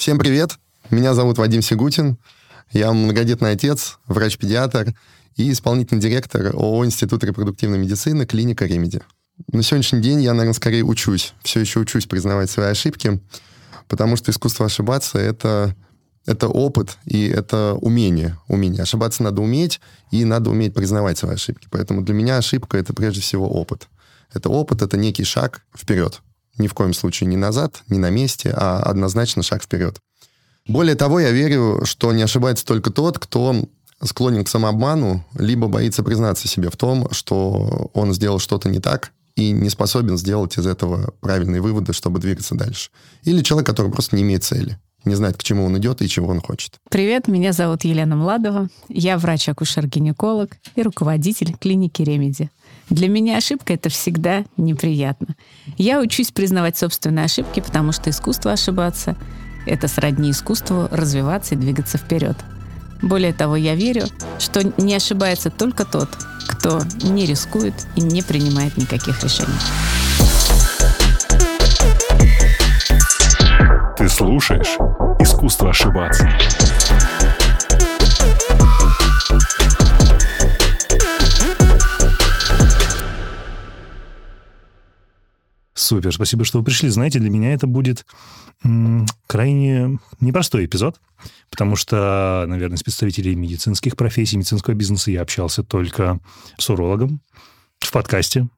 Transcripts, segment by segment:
Всем привет! Меня зовут Вадим Сигутин. Я многодетный отец, врач-педиатр и исполнительный директор ООО «Институт репродуктивной медицины. Клиника Ремеди». На сегодняшний день я, наверное, скорее учусь. Все еще учусь признавать свои ошибки, потому что искусство ошибаться — это, это опыт и это умение. умение. Ошибаться надо уметь, и надо уметь признавать свои ошибки. Поэтому для меня ошибка — это прежде всего опыт. Это опыт, это некий шаг вперед. Ни в коем случае не назад, не на месте, а однозначно шаг вперед. Более того, я верю, что не ошибается только тот, кто склонен к самообману, либо боится признаться себе в том, что он сделал что-то не так, и не способен сделать из этого правильные выводы, чтобы двигаться дальше. Или человек, который просто не имеет цели, не знает, к чему он идет и чего он хочет. Привет, меня зовут Елена Младова. Я врач-акушер-гинеколог и руководитель клиники Ремеди. Для меня ошибка — это всегда неприятно. Я учусь признавать собственные ошибки, потому что искусство ошибаться — это сродни искусству развиваться и двигаться вперед. Более того, я верю, что не ошибается только тот, кто не рискует и не принимает никаких решений. Ты слушаешь «Искусство ошибаться». Супер, спасибо, что вы пришли. Знаете, для меня это будет крайне непростой эпизод, потому что, наверное, с представителей медицинских профессий, медицинского бизнеса я общался только с урологом, в подкасте.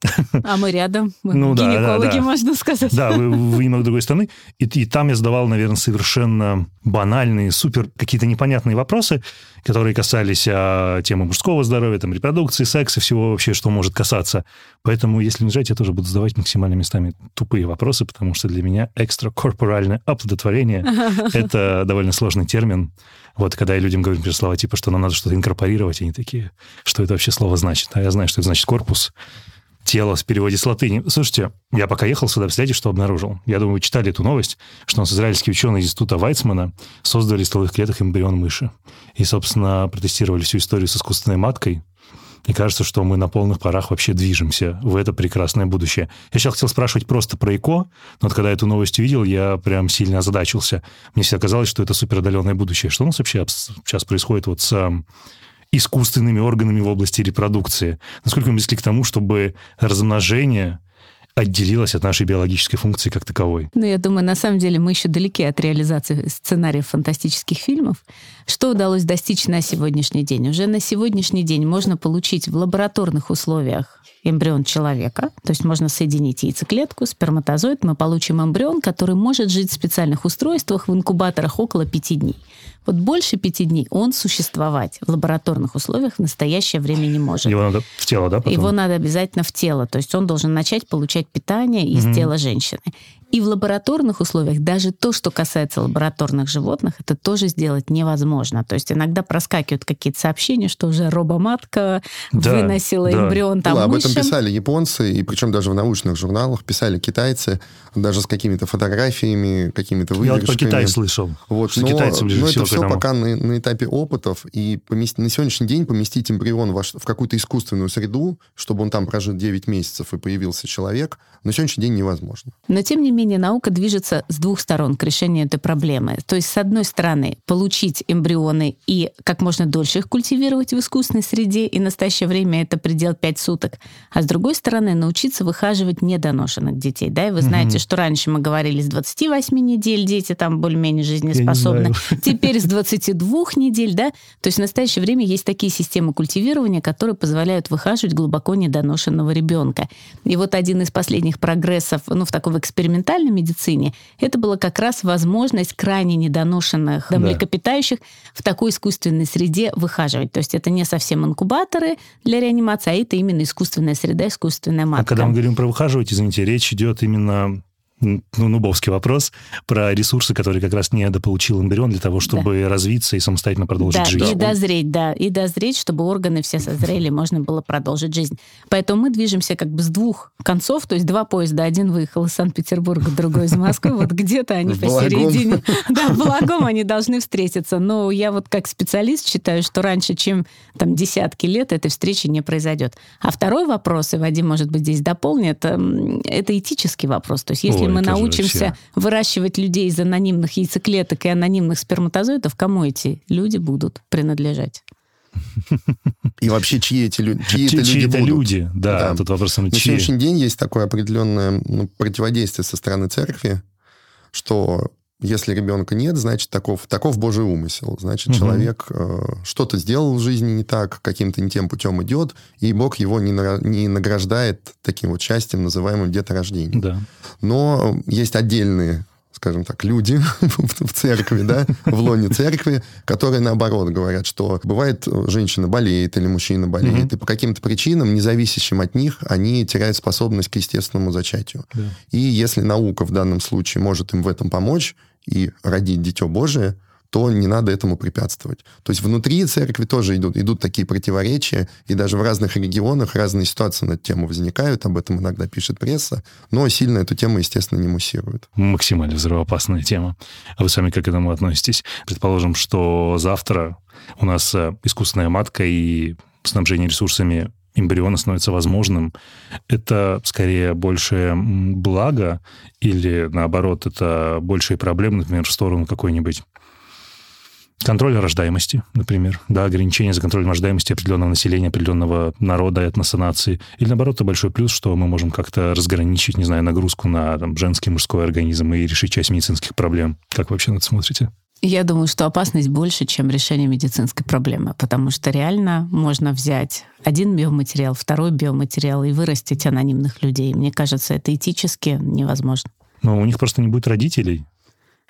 А мы рядом. Мы ну, гинекологи, да, да, да. можно сказать. Да, вы, вы немного другой страны. И, и там я задавал, наверное, совершенно банальные, супер какие-то непонятные вопросы, которые касались а, темы мужского здоровья, там, репродукции, секса, всего вообще, что может касаться. Поэтому, если не жать, я тоже буду задавать максимально местами тупые вопросы, потому что для меня экстракорпоральное оплодотворение — это довольно сложный термин. Вот когда я людям говорю, например, слова типа, что нам надо что-то инкорпорировать, они такие, что это вообще слово значит? А я знаю, что это значит корпус, тело в переводе с латыни. Слушайте, я пока ехал сюда, представляете, что обнаружил? Я думаю, вы читали эту новость, что у нас израильские ученые из института Вайцмана создали из стволовых клеток эмбрион мыши. И, собственно, протестировали всю историю с искусственной маткой, мне кажется, что мы на полных парах вообще движемся в это прекрасное будущее. Я сейчас хотел спрашивать просто про ЭКО, но вот когда эту новость увидел, я прям сильно озадачился. Мне всегда казалось, что это суперотдаленное будущее. Что у нас вообще сейчас происходит вот с искусственными органами в области репродукции? Насколько мы близки к тому, чтобы размножение отделилась от нашей биологической функции как таковой. Ну, я думаю, на самом деле мы еще далеки от реализации сценариев фантастических фильмов. Что удалось достичь на сегодняшний день? Уже на сегодняшний день можно получить в лабораторных условиях эмбрион человека, то есть можно соединить яйцеклетку, сперматозоид, мы получим эмбрион, который может жить в специальных устройствах в инкубаторах около пяти дней. Вот больше пяти дней он существовать в лабораторных условиях в настоящее время не может. Его надо в тело, да? Потом? Его надо обязательно в тело. То есть он должен начать получать питание из угу. тела женщины. И в лабораторных условиях даже то, что касается лабораторных животных, это тоже сделать невозможно. То есть иногда проскакивают какие-то сообщения, что уже робоматка да, выносила да. эмбрион там да, об этом писали японцы, и причем даже в научных журналах писали китайцы, даже с какими-то фотографиями, какими-то выдержками. Я вот про Китай слышал. Вот, что но, китайцы ближе но всего это все пока на, на этапе опытов, и помест... на сегодняшний день поместить эмбрион в, в какую-то искусственную среду, чтобы он там прожил 9 месяцев и появился человек, на сегодняшний день невозможно. Но тем не менее менее, наука движется с двух сторон к решению этой проблемы. То есть, с одной стороны, получить эмбрионы и как можно дольше их культивировать в искусственной среде, и в настоящее время это предел 5 суток. А с другой стороны, научиться выхаживать недоношенных детей. Да? И вы знаете, угу. что раньше мы говорили, с 28 недель дети там более-менее жизнеспособны. Теперь с 22 недель, да? То есть в настоящее время есть такие системы культивирования, которые позволяют выхаживать глубоко недоношенного ребенка. И вот один из последних прогрессов, ну, в таком экспериментальном экспериментальной медицине это была как раз возможность крайне недоношенных да. млекопитающих в такой искусственной среде выхаживать. То есть это не совсем инкубаторы для реанимации, а это именно искусственная среда, искусственная матка. А когда мы говорим про выхаживать, извините, речь идет именно ну, нубовский вопрос про ресурсы, которые как раз не недополучил эмбрион для того, чтобы да. развиться и самостоятельно продолжить да, жизнь. И дозреть, да, и дозреть, чтобы органы все созрели, можно было продолжить жизнь. Поэтому мы движемся как бы с двух концов, то есть два поезда, один выехал из Санкт-Петербурга, другой из Москвы, вот где-то они посередине. Да, в благом они должны встретиться. Но я вот как специалист считаю, что раньше, чем там десятки лет, этой встречи не произойдет. А второй вопрос, и Вадим, может быть, здесь дополнит, эм, это этический вопрос. То есть если мы научимся выращивать людей из анонимных яйцеклеток и анонимных сперматозоидов, кому эти люди будут принадлежать? И вообще, чьи эти люди? Чьи, чьи это люди это люди, да, да. тут вопрос На чьи. сегодняшний день есть такое определенное ну, противодействие со стороны церкви, что если ребенка нет, значит, таков, таков Божий умысел. Значит, угу. человек э, что-то сделал в жизни не так, каким-то не тем путем идет, и Бог его не, на, не награждает таким вот счастьем, называемым деторождением. Да. Но есть отдельные скажем так, люди в церкви, да, в лоне церкви, которые наоборот говорят, что бывает женщина болеет или мужчина болеет, mm-hmm. и по каким-то причинам, независящим от них, они теряют способность к естественному зачатию. Да. И если наука в данном случае может им в этом помочь и родить дитё Божие, то не надо этому препятствовать. То есть внутри церкви тоже идут, идут такие противоречия, и даже в разных регионах разные ситуации на эту тему возникают, об этом иногда пишет пресса, но сильно эту тему, естественно, не муссируют. Максимально взрывоопасная тема. А вы сами как к этому относитесь? Предположим, что завтра у нас э, искусственная матка и снабжение ресурсами эмбриона становится возможным, это скорее большее благо или, наоборот, это большие проблемы, например, в сторону какой-нибудь Контроль рождаемости, например, да, ограничение за контролем рождаемости определенного населения, определенного народа, этноса, нации. Или, наоборот, это большой плюс, что мы можем как-то разграничить, не знаю, нагрузку на там, женский, мужской организм и решить часть медицинских проблем. Как вы вообще на это смотрите? Я думаю, что опасность больше, чем решение медицинской проблемы, потому что реально можно взять один биоматериал, второй биоматериал и вырастить анонимных людей. Мне кажется, это этически невозможно. Но у них просто не будет родителей.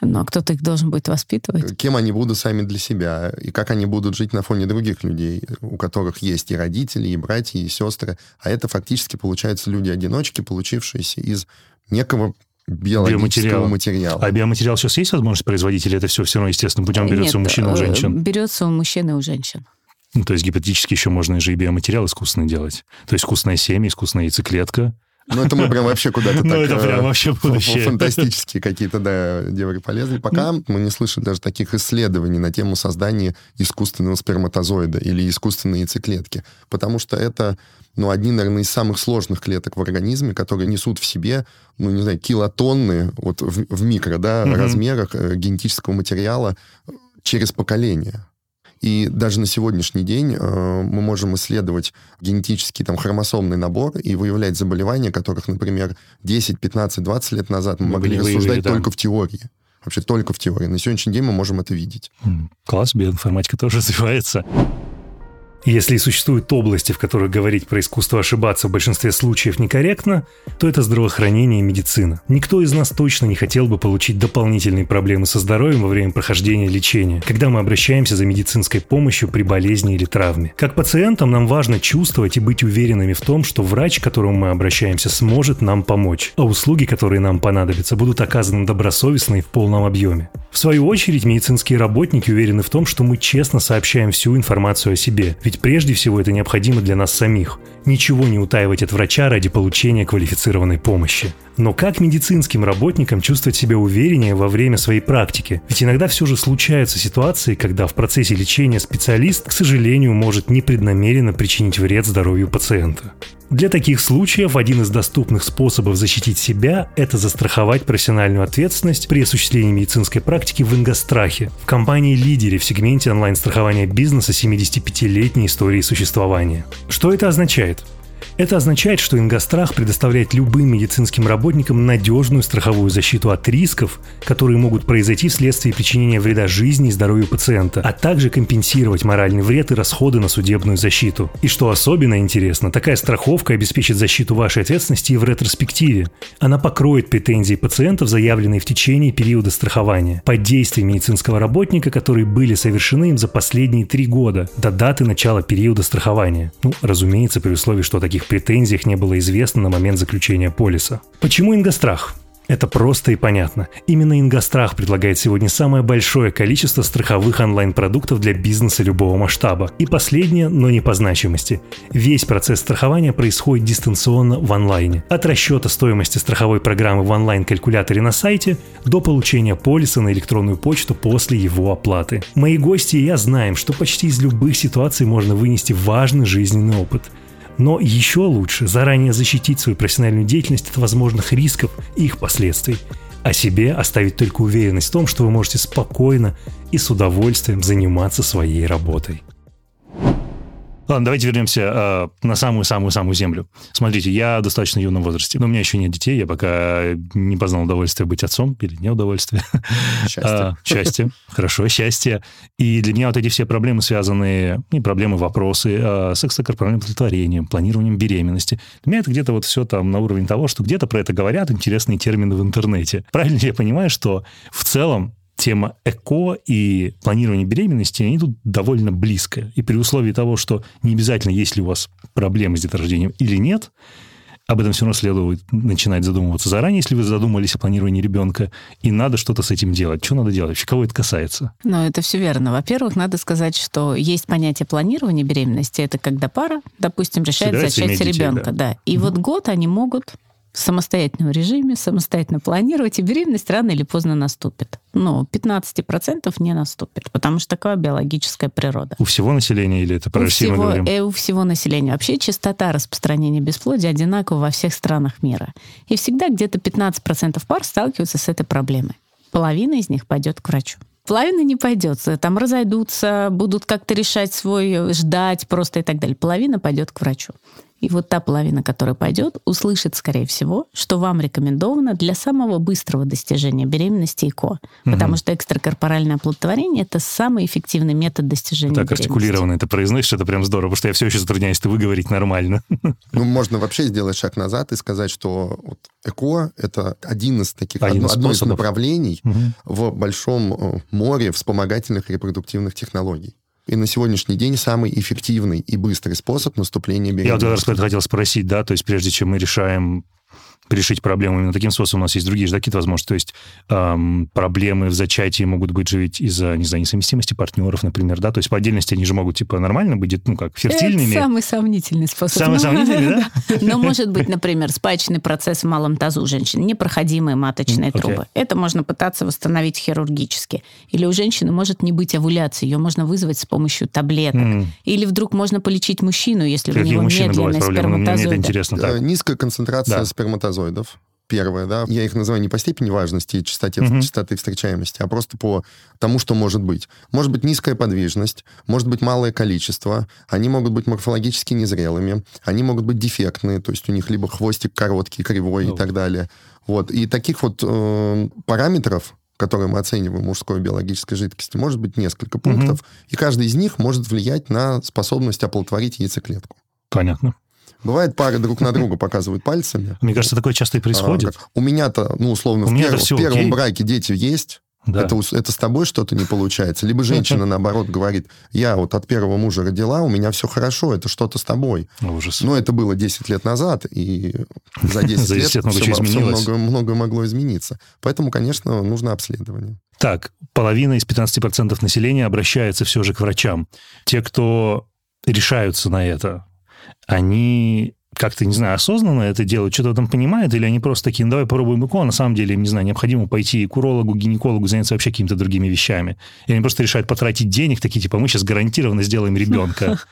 Но кто-то их должен будет воспитывать. Кем они будут сами для себя, и как они будут жить на фоне других людей, у которых есть и родители, и братья, и сестры. А это фактически, получаются люди-одиночки, получившиеся из некого биологического материала. А биоматериал сейчас есть возможность производить, или это все все равно естественно путем берется Нет, у мужчин и у э, женщин? берется у мужчин и у женщин. Ну, то есть гипотетически еще можно же и биоматериал искусственный делать. То есть искусственное семя, искусственная яйцеклетка, ну, это мы прям вообще куда-то ну, так... Ну, это прям э, вообще будущее. Фантастические какие-то, да, девы полезные. Пока мы не слышали даже таких исследований на тему создания искусственного сперматозоида или искусственной яйцеклетки. Потому что это, ну, одни, наверное, из самых сложных клеток в организме, которые несут в себе, ну, не знаю, килотонны вот в, в микро, да, размерах э, генетического материала через поколение. И даже на сегодняшний день э, мы можем исследовать генетический там, хромосомный набор и выявлять заболевания, которых, например, 10, 15, 20 лет назад мы, мы могли рассуждать да. только в теории. Вообще только в теории. На сегодняшний день мы можем это видеть. Класс, биоинформатика тоже развивается. Если и существуют области, в которых говорить про искусство ошибаться в большинстве случаев некорректно, то это здравоохранение и медицина. Никто из нас точно не хотел бы получить дополнительные проблемы со здоровьем во время прохождения лечения, когда мы обращаемся за медицинской помощью при болезни или травме. Как пациентам нам важно чувствовать и быть уверенными в том, что врач, к которому мы обращаемся, сможет нам помочь, а услуги, которые нам понадобятся, будут оказаны добросовестно и в полном объеме. В свою очередь, медицинские работники уверены в том, что мы честно сообщаем всю информацию о себе, ведь прежде всего это необходимо для нас самих. Ничего не утаивать от врача ради получения квалифицированной помощи. Но как медицинским работникам чувствовать себя увереннее во время своей практики? Ведь иногда все же случаются ситуации, когда в процессе лечения специалист, к сожалению, может непреднамеренно причинить вред здоровью пациента. Для таких случаев один из доступных способов защитить себя – это застраховать профессиональную ответственность при осуществлении медицинской практики в Ингострахе, в компании-лидере в сегменте онлайн-страхования бизнеса 75-летней истории существования. Что это означает? Это означает, что Ингострах предоставляет любым медицинским работникам надежную страховую защиту от рисков, которые могут произойти вследствие причинения вреда жизни и здоровью пациента, а также компенсировать моральный вред и расходы на судебную защиту. И что особенно интересно, такая страховка обеспечит защиту вашей ответственности и в ретроспективе. Она покроет претензии пациентов, заявленные в течение периода страхования, под действием медицинского работника, которые были совершены им за последние три года, до даты начала периода страхования. Ну, разумеется, при условии, что таких претензиях не было известно на момент заключения полиса. Почему ингострах? Это просто и понятно. Именно Ингострах предлагает сегодня самое большое количество страховых онлайн-продуктов для бизнеса любого масштаба. И последнее, но не по значимости. Весь процесс страхования происходит дистанционно в онлайне. От расчета стоимости страховой программы в онлайн-калькуляторе на сайте до получения полиса на электронную почту после его оплаты. Мои гости и я знаем, что почти из любых ситуаций можно вынести важный жизненный опыт – но еще лучше заранее защитить свою профессиональную деятельность от возможных рисков и их последствий. А себе оставить только уверенность в том, что вы можете спокойно и с удовольствием заниматься своей работой. Ладно, давайте вернемся э, на самую-самую-самую землю. Смотрите, я достаточно юном возрасте, но у меня еще нет детей, я пока не познал удовольствие быть отцом или не удовольствие. Счастье. А, счастье, хорошо, счастье. И для меня вот эти все проблемы, связанные, не проблемы, вопросы, а, с экстракорпоральным плодотворением, планированием беременности. Для меня это где-то вот все там на уровне того, что где-то про это говорят, интересные термины в интернете. Правильно ли я понимаю, что в целом тема ЭКО и планирование беременности, они тут довольно близко. И при условии того, что не обязательно, есть ли у вас проблемы с деторождением или нет, об этом все равно следует начинать задумываться заранее, если вы задумались о планировании ребенка, и надо что-то с этим делать. Что надо делать? Вообще, кого это касается? Ну, это все верно. Во-первых, надо сказать, что есть понятие планирования беременности. Это когда пара, допустим, решает Собирается зачать детей, ребенка. да. Да. И вот год они могут в самостоятельном режиме, самостоятельно планировать, и беременность рано или поздно наступит. Но 15% не наступит, потому что такая биологическая природа. У всего населения или это про у Россию мы всего, говорим? э, у всего населения. Вообще частота распространения бесплодия одинакова во всех странах мира. И всегда где-то 15% пар сталкиваются с этой проблемой. Половина из них пойдет к врачу. Половина не пойдет, там разойдутся, будут как-то решать свой, ждать просто и так далее. Половина пойдет к врачу. И вот та половина, которая пойдет, услышит, скорее всего, что вам рекомендовано для самого быстрого достижения беременности ЭКО. Потому что экстракорпоральное оплодотворение – это самый эффективный метод достижения Так беременности. артикулированно это произносишь, это прям здорово, потому что я все еще затрудняюсь это выговорить нормально. Ну, можно вообще сделать шаг назад и сказать, что вот ЭКО — это один из таких, Один одно, из одно из направлений Мгм. в большом э, море вспомогательных репродуктивных технологий. И на сегодняшний день самый эффективный и быстрый способ наступления Я вот беременности. как раз хотел спросить, да, то есть прежде чем мы решаем решить проблему именно таким способом, у нас есть другие же да, какие-то возможности. То есть эм, проблемы в зачатии могут быть же ведь из-за, не знаю, несовместимости партнеров, например, да, то есть по отдельности они же могут, типа, нормально быть, ну, как, фертильными. Это самый сомнительный способ. Самый Ну, сомнительный, да? Но может быть, например, спаечный процесс в малом тазу у женщин, непроходимые маточные трубы. Это можно пытаться восстановить хирургически. Или у женщины может не быть овуляции, ее можно вызвать с помощью таблеток. Или вдруг можно полечить мужчину, если у него мужчины бывают медленный проблемы? Мне это сперматозоид. интересно. Э, Так. Низкая концентрация Да. Сперматозоидов. Первое, да. Я их называю не по степени важности и частоте, Мгм. частоты встречаемости, а просто по тому, что может быть. Может быть низкая подвижность, может быть малое количество, они могут быть морфологически незрелыми, они могут быть дефектные, то есть у них либо хвостик короткий, кривой Ну. и так далее. Вот. И таких вот э, параметров, которые мы оцениваем мужской биологической жидкости, может быть несколько пунктов, и каждый из них может влиять на способность оплодотворить яйцеклетку. Понятно. Бывает, пары друг на друга показывают пальцами. Мне кажется, такое часто и происходит. А, как- у меня-то, ну, условно, У в, пер- первом окей. браке дети есть. Да. Это, это с тобой что-то не получается. Либо женщина, наоборот, говорит, я вот от первого мужа родила, у меня все хорошо, это что-то с тобой. Ужас. Но это было 10 лет назад, и за 10, За 10 лет много всё изменилось. много, многое могло измениться. Поэтому, конечно, нужно обследование. Так, половина из 15% населения обращается все же к врачам. Те, кто решаются на это, они как-то, не знаю, осознанно это делают, что-то этом понимают, или они просто такие, ну, давай попробуем ЭКО, а на самом деле не знаю, необходимо пойти к урологу, гинекологу, заняться вообще какими-то другими вещами. И они просто решают потратить денег, такие, типа, мы сейчас гарантированно сделаем ребенка.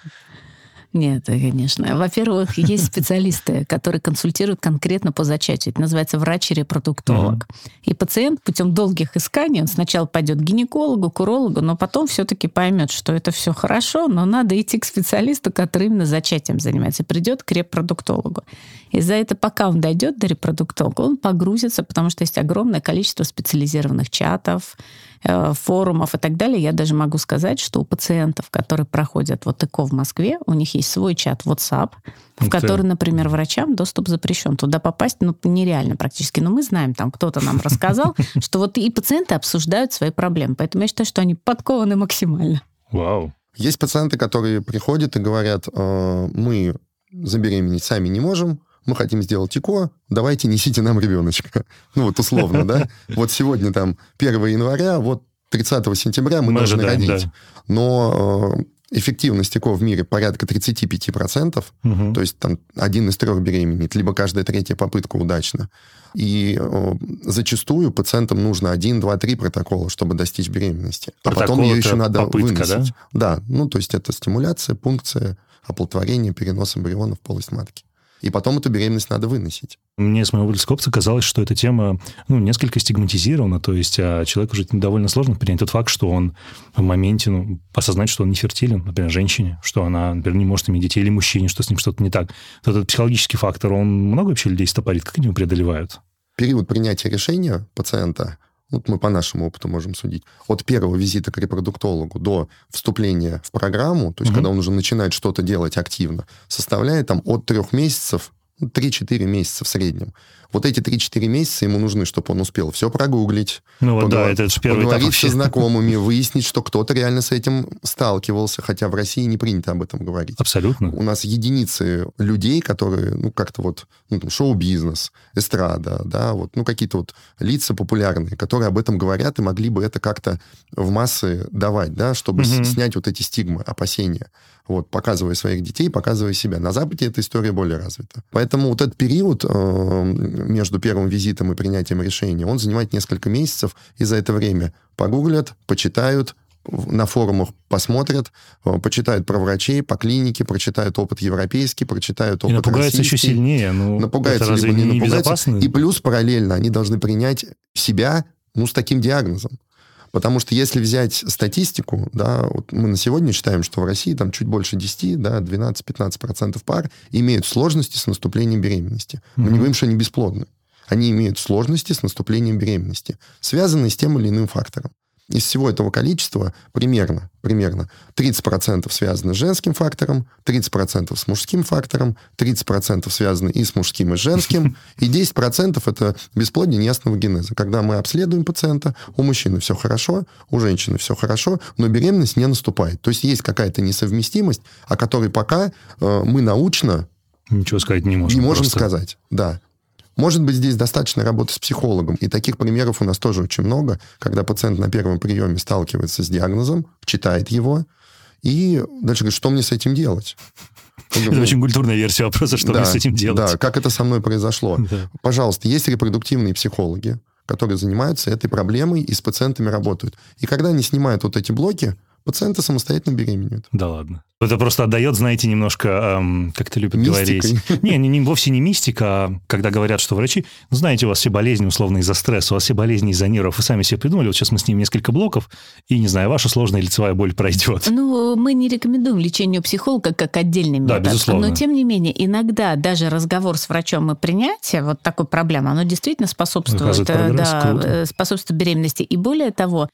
Нет, конечно. Во-первых, есть специалисты, которые консультируют конкретно по зачатию. Это называется врач-репродуктолог. И пациент путем долгих исканий, он сначала пойдет к гинекологу, к урологу, но потом все-таки поймет, что это все хорошо, но надо идти к специалисту, который именно зачатием занимается, придет к репродуктологу. И за это, пока он дойдет до репродуктолога, он погрузится, потому что есть огромное количество специализированных чатов, э, форумов и так далее. Я даже могу сказать, что у пациентов, которые проходят вот ЭКО в Москве, у них есть свой чат WhatsApp, в Ух который, например, врачам доступ запрещен. Туда попасть ну, нереально практически. Но мы знаем, там кто-то нам рассказал, что вот и пациенты обсуждают свои проблемы. Поэтому я считаю, что они подкованы максимально. Вау. Есть пациенты, которые приходят и говорят, «Э, мы забеременеть сами не можем, мы хотим сделать ЭКО, давайте несите нам ребеночка. Ну вот условно, да? Вот сегодня там 1 января, вот 30 сентября мы, мы должны ожидаем, родить. Да. Но э, эффективность ЭКО в мире порядка 35%, угу. то есть там один из трех беременеет, либо каждая третья попытка удачна. И э, зачастую пациентам нужно один, два, три протокола, чтобы достичь беременности. Протокол а потом ее еще надо попытка, выносить. Да? да, ну то есть это стимуляция, пункция, оплодотворение, перенос эмбриона в полость матки и потом эту беременность надо выносить. Мне с моего близкопца казалось, что эта тема ну, несколько стигматизирована, то есть а человеку уже довольно сложно принять тот факт, что он в моменте ну, осознать, что он не фертилен, например, женщине, что она, например, не может иметь детей, или мужчине, что с ним что-то не так. Вот этот психологический фактор, он много вообще людей стопорит, как они его преодолевают? Период принятия решения пациента вот мы по нашему опыту можем судить, от первого визита к репродуктологу до вступления в программу, то есть угу. когда он уже начинает что-то делать активно, составляет там от трех месяцев 3-4 месяца в среднем. Вот эти 3-4 месяца ему нужны, чтобы он успел все прогуглить, ну, вот поговор... да, это же первый поговорить этап со знакомыми, выяснить, что кто-то реально с этим сталкивался, хотя в России не принято об этом говорить. Абсолютно. У нас единицы людей, которые, ну, как-то вот, ну, шоу-бизнес, эстрада, да, вот, ну, какие-то вот лица популярные, которые об этом говорят и могли бы это как-то в массы давать, да, чтобы угу. снять вот эти стигмы, опасения вот, показывая своих детей, показывая себя. На Западе эта история более развита. Поэтому вот этот период э, между первым визитом и принятием решения, он занимает несколько месяцев, и за это время погуглят, почитают, на форумах посмотрят, э, почитают про врачей, по клинике, прочитают опыт европейский, прочитают опыт И напугаются российский. еще сильнее. Ну, напугаются либо не, не напугаются. И плюс параллельно они должны принять себя ну, с таким диагнозом. Потому что если взять статистику, да, вот мы на сегодня считаем, что в России там чуть больше 10, да, 12-15% пар имеют сложности с наступлением беременности. Мы mm-hmm. не говорим, что они бесплодны. Они имеют сложности с наступлением беременности, связанные с тем или иным фактором из всего этого количества примерно, примерно 30% связаны с женским фактором, 30% с мужским фактором, 30% связаны и с мужским, и с женским, и 10% это бесплодие неясного генеза. Когда мы обследуем пациента, у мужчины все хорошо, у женщины все хорошо, но беременность не наступает. То есть есть какая-то несовместимость, о которой пока э, мы научно Ничего сказать не можем. Не можем просто. сказать, да. Может быть, здесь достаточно работы с психологом. И таких примеров у нас тоже очень много, когда пациент на первом приеме сталкивается с диагнозом, читает его, и дальше говорит, что мне с этим делать? Это очень культурная версия вопроса, что да, мне с этим делать. Да, как это со мной произошло. Да. Пожалуйста, есть репродуктивные психологи, которые занимаются этой проблемой и с пациентами работают. И когда они снимают вот эти блоки, пациенты самостоятельно беременеют. Да ладно. Это просто отдает, знаете, немножко, эм, как ты любят Мистикой. говорить. Не, не, не, вовсе не мистика, а когда говорят, что врачи, ну, знаете, у вас все болезни условно из-за стресса, у вас все болезни из-за нервов, вы сами себе придумали, вот сейчас мы с ним несколько блоков, и, не знаю, ваша сложная лицевая боль пройдет. Ну, мы не рекомендуем лечение психолога как отдельный метод. Да, безусловно. Но, тем не менее, иногда даже разговор с врачом и принятие вот такой проблемы, оно действительно способствует, э, да, э, способствует беременности. И более того,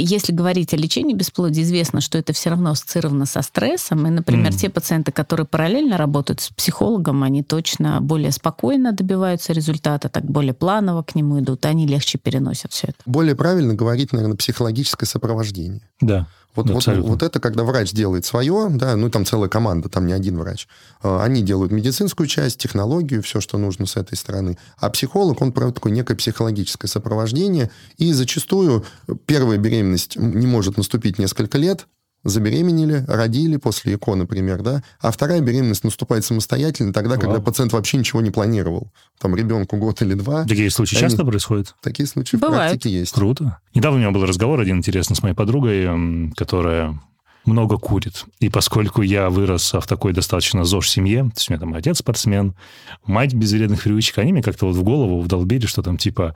если говорить о лечении бесплодия, известно, что это все равно ассоциировано со стрессом. И, например, mm. те пациенты, которые параллельно работают с психологом, они точно более спокойно добиваются результата, так более планово к нему идут, они легче переносят все это. Более правильно говорить, наверное, психологическое сопровождение. Да. Вот, вот, вот это когда врач делает свое, да, ну там целая команда, там не один врач. А, они делают медицинскую часть, технологию, все, что нужно с этой стороны. А психолог, он проводит такое некое психологическое сопровождение. И зачастую первая беременность не может наступить несколько лет, забеременели, родили после ЭКО, например, да, а вторая беременность наступает самостоятельно тогда, Вау. когда пациент вообще ничего не планировал. Там ребенку год или два. Такие случаи они... часто происходят? Такие случаи Бывает. в практике есть. Круто. Недавно у меня был разговор один интересный с моей подругой, которая много курит. И поскольку я вырос в такой достаточно ЗОЖ семье, то есть у меня там отец спортсмен, мать без вредных привычек, они мне как-то вот в голову вдолбили, что там типа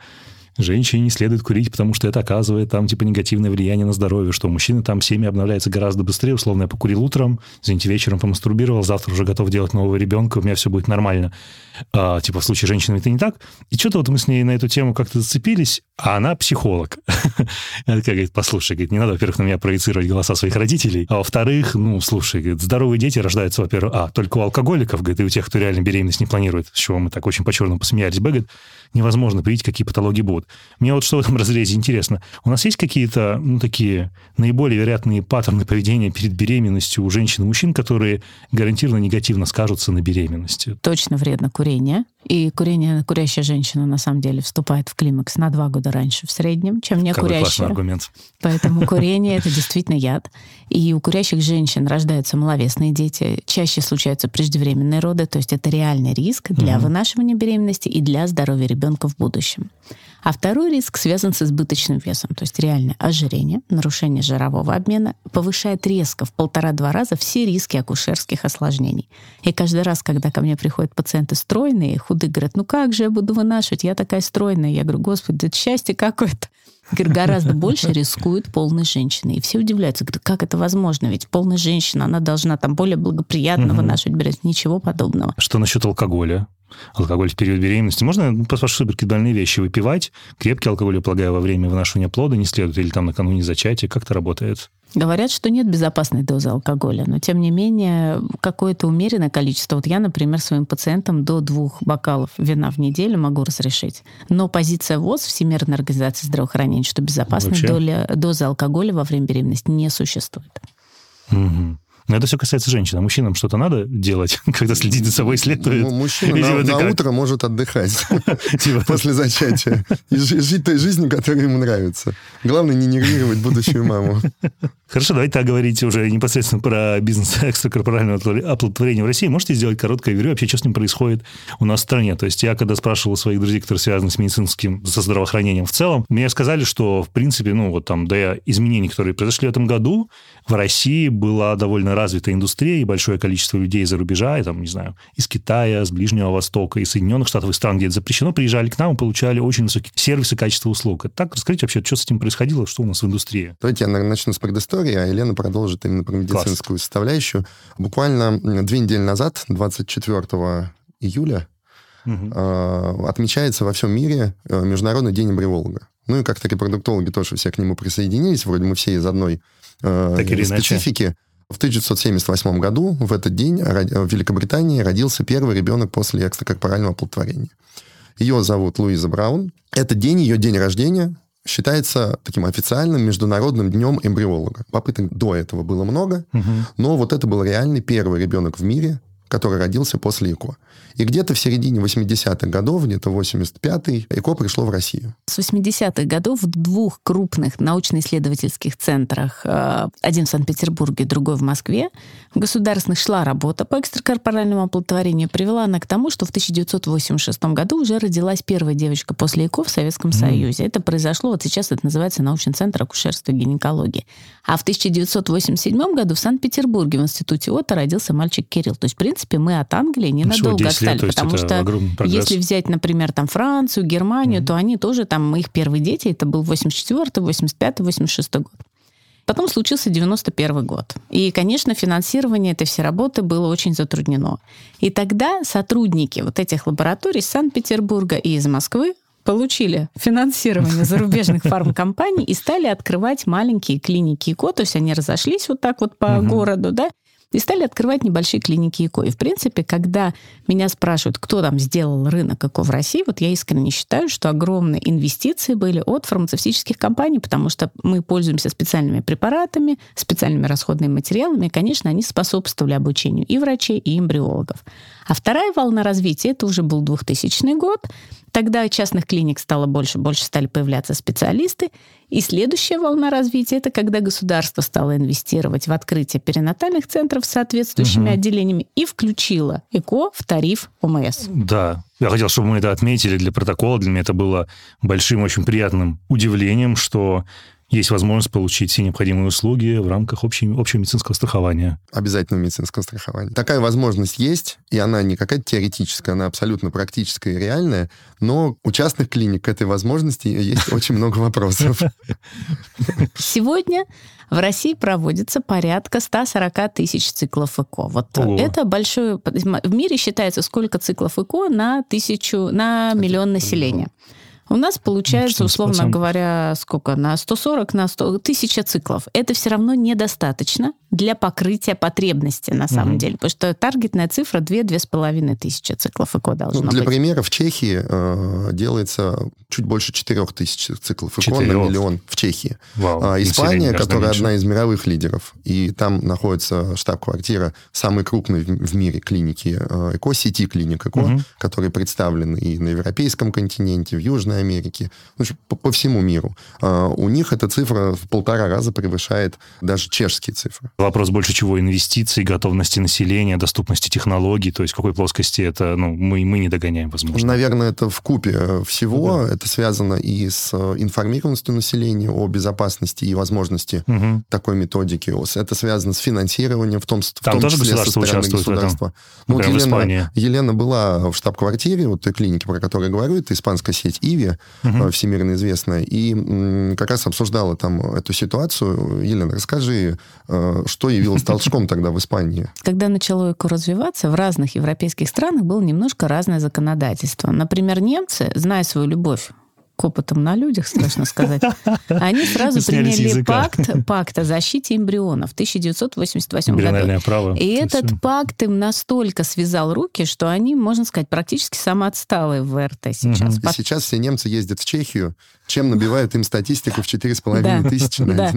женщине не следует курить, потому что это оказывает там типа негативное влияние на здоровье, что мужчины там семя обновляется гораздо быстрее. Условно, я покурил утром, извините, вечером помастурбировал, завтра уже готов делать нового ребенка, у меня все будет нормально. А, типа в случае женщины это не так. И что-то вот мы с ней на эту тему как-то зацепились, а она психолог. Она говорит, послушай, говорит, не надо, во-первых, на меня проецировать голоса своих родителей, а во-вторых, ну, слушай, говорит, здоровые дети рождаются, во-первых, а, только у алкоголиков, говорит, и у тех, кто реально беременность не планирует, с чего мы так очень по-черному посмеялись, Б, говорит, невозможно привить, какие патологии будут. Мне вот что в этом разрезе интересно. У нас есть какие-то, ну, такие наиболее вероятные паттерны поведения перед беременностью у женщин и мужчин, которые гарантированно негативно скажутся на беременности? Точно вредно курение. И курение, курящая женщина, на самом деле, вступает в климакс на два года раньше в среднем, чем не Какой курящая. аргумент. Поэтому курение – это действительно яд. И у курящих женщин рождаются маловесные дети. Чаще случаются преждевременные роды, то есть это реальный риск для вынашивания беременности и для здоровья ребенка в будущем. А второй риск связан с избыточным весом, то есть реальное ожирение, нарушение жирового обмена, повышает резко в полтора-два раза все риски акушерских осложнений. И каждый раз, когда ко мне приходят пациенты стройные, худые, говорят, ну как же я буду вынашивать, я такая стройная. Я говорю, господи, это счастье какое-то. Говорю, гораздо больше рискует полной женщины. И все удивляются, говорят, как это возможно? Ведь полная женщина, она должна там более благоприятно вынашивать беременность. Ничего подобного. Что насчет алкоголя? Алкоголь в период беременности. Можно, по банальные вещи, выпивать? Крепкий алкоголь, я полагаю, во время вынашивания плода не следует, или там накануне зачатия. Как это работает? Говорят, что нет безопасной дозы алкоголя, но тем не менее какое-то умеренное количество. Вот я, например, своим пациентам до двух бокалов вина в неделю могу разрешить. Но позиция ВОЗ, Всемирной организации здравоохранения, что безопасной доля, дозы алкоголя во время беременности не существует. Мгм. Но это все касается женщин. А мужчинам что-то надо делать, когда следить за собой следует? Ну, Мужчина на, на как? утро может отдыхать Типа, после зачатия и жи- жить той жизнью, которая ему нравится. Главное не нервировать будущую маму. Хорошо, давайте так говорить уже непосредственно про бизнес экстракорпорального оплодотворения в России. Можете сделать короткое ревью вообще, что с ним происходит у нас в стране? То есть я, когда спрашивал своих друзей, которые связаны с медицинским, со здравоохранением в целом, мне сказали, что, в принципе, ну, вот там, до изменений, которые произошли в этом году, в России была довольно развитая индустрия, и большое количество людей из-за рубежа, и, там, не знаю, из Китая, с Ближнего Востока, из Соединенных Штатов, из стран, где это запрещено, приезжали к нам и получали очень высокий сервис и качество услуг. Это Так, расскажите вообще, что с этим происходило, что у нас в индустрии? Давайте я начну с предыстории, а Елена продолжит именно про медицинскую составляющую. Буквально две недели назад, 24 июля, э, отмечается во всем мире э, Международный день эмбриолога. Ну и как-то репродуктологи тоже все к нему присоединились, вроде мы все из одной э, Так или иначе. специфики. В 1978 году в этот день в Великобритании родился первый ребенок после экстракорпорального оплодотворения. Ее зовут Луиза Браун. Этот день, ее день рождения, считается таким официальным международным днем эмбриолога. Попыток до этого было много, Мгм. но вот это был реальный первый ребенок в мире, который родился после ЭКО. И где-то в середине 80-х годов, где-то 85-й, ЭКО пришло в Россию. С 80-х годов в двух крупных научно-исследовательских центрах, э, один в Санкт-Петербурге, другой в Москве, в государственных шла работа по экстракорпоральному оплодотворению. Привела она к тому, что в 1986 году уже родилась первая девочка после ЭКО в Советском Союзе. Это произошло, вот сейчас это называется научный центр акушерства и гинекологии. А в 1987 году в Санкт-Петербурге в институте ОТА родился мальчик Кирилл. То есть, в принципе, мы от Англии ненадолго 10 лет, отстали, есть потому что если взять, например, там Францию, Германию, то они тоже там, их первые дети, это был 84 85 86 год. Потом случился 91 год. И, конечно, финансирование этой всей работы было очень затруднено. И тогда сотрудники вот этих лабораторий из Санкт-Петербурга и из Москвы получили финансирование зарубежных фармкомпаний и стали открывать маленькие клиники ИКО, то есть они разошлись вот так вот по Мгм. городу, да, и стали открывать небольшие клиники ИКО. И, в принципе, когда меня спрашивают, кто там сделал рынок ИКО в России, вот я искренне считаю, что огромные инвестиции были от фармацевтических компаний, потому что мы пользуемся специальными препаратами, специальными расходными материалами, и, конечно, они способствовали обучению и врачей, и эмбриологов. А вторая волна развития, это уже был 2000 год, Тогда частных клиник стало больше, больше стали появляться специалисты. И следующая волна развития – это когда государство стало инвестировать в открытие перинатальных центров с соответствующими Мгм. отделениями и включило ЭКО в тариф ОМС. Да, я хотел, чтобы мы это отметили для протокола. Для меня это было большим, очень приятным удивлением, что есть возможность получить все необходимые услуги в рамках общей, общего медицинского страхования. Обязательного медицинского страхования. Такая возможность есть, и она не какая-то теоретическая, она абсолютно практическая и реальная, но у частных клиник к этой возможности есть очень много вопросов. Сегодня в России проводится порядка 140 тысяч циклов ЭКО. Вот Ого. это большое... В мире считается, сколько циклов ЭКО на тысячу, на миллион населения. У нас получается, 14%. условно говоря, сколько? На 140, на 100, тысяча циклов. Это все равно недостаточно для покрытия потребности, на самом Мгм. деле. Потому что таргетная цифра 2-2,5 тысячи циклов ЭКО Ну, должно для быть. примера, в Чехии э, делается чуть больше 4 тысяч циклов ЭКО на Четырех. миллион в Чехии. Вау, А, Испания, которая меньше. одна из мировых лидеров, и там находится штаб-квартира самой крупной в в мире клиники э, ЭКО, сети клиник ЭКО, Мгм. которые представлены и на Европейском континенте, в Южной Америке, общем, по, по всему миру. А, У них эта цифра в полтора раза превышает даже чешские цифры. Вопрос больше чего? Инвестиций, готовности населения, доступности технологий, то есть в какой плоскости это, ну, мы, мы не догоняем, возможно. Наверное, это в купе э, всего. Да. Это связано и с э, информированностью населения о безопасности и возможности Мгм. такой методики. Это связано с финансированием, в том, в Там том тоже числе со государство стороны в этом? государства. Ну, вот Елена. Елена была в штаб-квартире вот той клиники, про которую я говорю, это испанская сеть Иви, э, всемирно известная, и как раз обсуждала там эту ситуацию. Елена, расскажи, что явилось толчком тогда в Испании? Когда начало ЭКО развиваться, в разных европейских странах было немножко разное законодательство. Например, немцы, зная свою любовь к опытам на людях, страшно сказать, они сразу приняли пакт, пакт о защите эмбрионов в 1988 году. Право. И То этот есть, пакт им настолько связал руки, что они, можно сказать, практически самоотсталые в РТ сейчас. Мгм. И сейчас все немцы ездят в Чехию, чем набивают им статистику в 4,5 Да. тысячи на Да.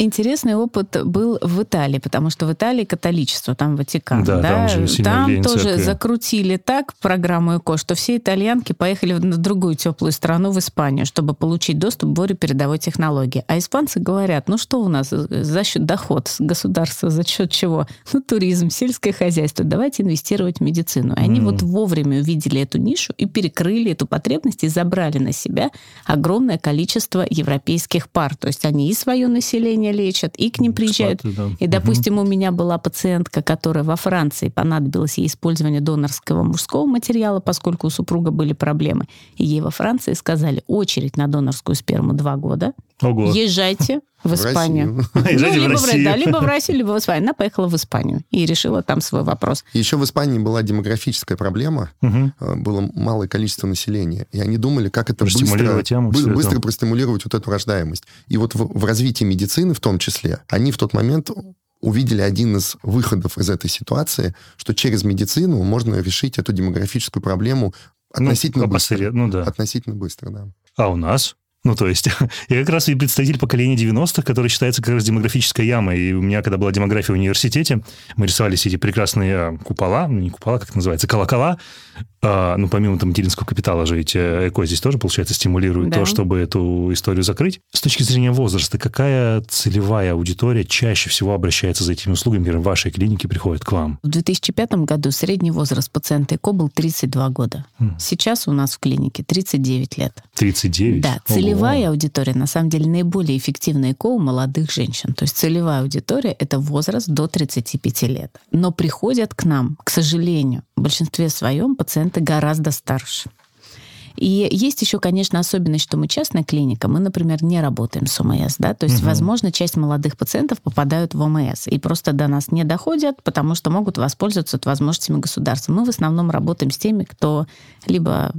Интересный опыт был в Италии, потому что в Италии католичество, там Ватикан. Да, там же сильное Там влияние тоже церкви. закрутили так программу ЭКО, что все итальянки поехали в- на другую теплую страну, в Испанию, чтобы получить доступ к более передовой технологии. А испанцы говорят, ну что у нас э, за счет доход государства, за счет чего? Ну, туризм, сельское хозяйство. Давайте инвестировать в медицину. И они М. вот вовремя увидели эту нишу и перекрыли эту потребность и забрали на себя огромное количество европейских пар. То есть они и свое население лечат, и к ним приезжают. экспаты, да. И, допустим, у меня была пациентка, которая во Франции понадобилось ей использование донорского мужского материала, поскольку у супруга были проблемы. И ей во Франции сказали, очередь на донорскую сперму два года. Ого. Езжайте в В Испанию. Россию. Езжайте в либо в, Россию. да, либо в Россию, либо в Испанию. Она поехала в Испанию и решила там свой вопрос. Еще в Испании была демографическая проблема. Э, Было малое количество населения. И они думали, как это быстро, Простимулировать тему, бы- всё это. быстро простимулировать вот эту рождаемость. И вот в, в развитии медицины в том числе, они в тот момент увидели один из выходов из этой ситуации, что через медицину можно решить эту демографическую проблему относительно ну, быстро. Ну да. Относительно быстро, да. А у нас? Ну, то есть, я как раз и представитель поколения 90-х, который считается как раз демографической ямой. И у меня, когда была демография в университете, мы рисовали все эти прекрасные а, купола, ну, не купола, как это называется, колокола. А, ну, помимо там материнского капитала же ведь э, ЭКО здесь тоже, получается, стимулирует Да. то, чтобы эту историю закрыть. С точки зрения возраста, какая целевая аудитория чаще всего обращается за этими услугами, например, в вашей клинике приходит к вам? В 2005 году средний возраст пациента ЭКО был 32 года. М. Сейчас у нас в клинике 39 лет. 39? Да, Ого. целевая аудитория, на самом деле, наиболее эффективная ЭКО у молодых женщин. То есть целевая аудитория – это возраст до 35 лет. Но приходят к нам, к сожалению, в большинстве своем пациенты гораздо старше. И есть еще, конечно, особенность, что мы частная клиника, мы, например, не работаем с ОМС, да, то есть, Мгм. возможно, часть молодых пациентов попадают в ОМС и просто до нас не доходят, потому что могут воспользоваться возможностями государства. Мы в основном работаем с теми, кто либо